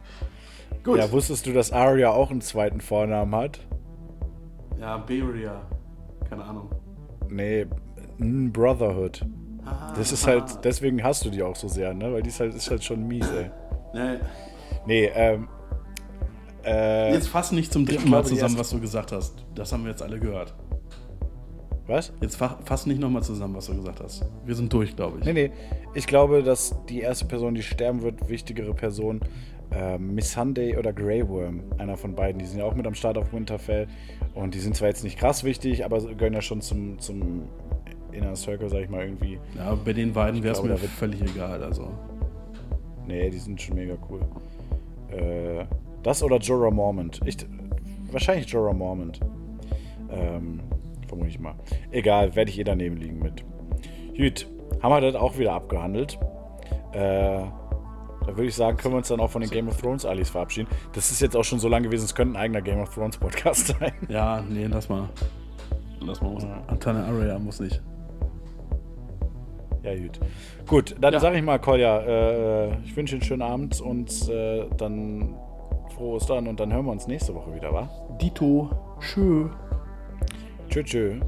Gut. Ja, wusstest du, dass Arya auch einen zweiten Vornamen hat? Ja, Beria. Keine Ahnung. Nee, Brotherhood. Ah, das ist halt, deswegen hast du die auch so sehr, ne? Weil die ist halt, ist halt schon mies, ey. Nee. Nee, ähm. Äh, jetzt fass nicht zum dritten Mal zusammen, was du gesagt hast. Das haben wir jetzt alle gehört. Was? Jetzt fass nicht nochmal zusammen, was du gesagt hast. Wir sind durch, glaube ich. Nee, nee. Ich glaube, dass die erste Person, die sterben wird, wichtigere Person, äh, Miss Sunday oder Grey Worm, einer von beiden, die sind ja auch mit am Start auf Winterfell. Und die sind zwar jetzt nicht krass wichtig, aber gehören ja schon zum, zum Inner Circle, sag ich mal, irgendwie. Ja, bei den beiden wäre es mir völlig egal, also. Nee, die sind schon mega cool. Äh, das oder Jorah Mormont? Ich, wahrscheinlich Jorah Mormont. Ähm, vermute ich mal. Egal, werde ich eh daneben liegen mit. Gut, haben wir das auch wieder abgehandelt. Äh, da würde ich sagen, können wir uns dann auch von den Game of Thrones Alis verabschieden. Das ist jetzt auch schon so lange gewesen, es könnte ein eigener Game of Thrones Podcast sein. Ja, nee, lass mal. Lass mal. Ja. Antana Arya muss nicht. Ja, gut. Gut, dann ja. sage ich mal, Kolja, äh, ich wünsche einen schönen Abend und äh, dann frohes dann und dann hören wir uns nächste Woche wieder, wa? Dito. Tschö. Tschö, tschö.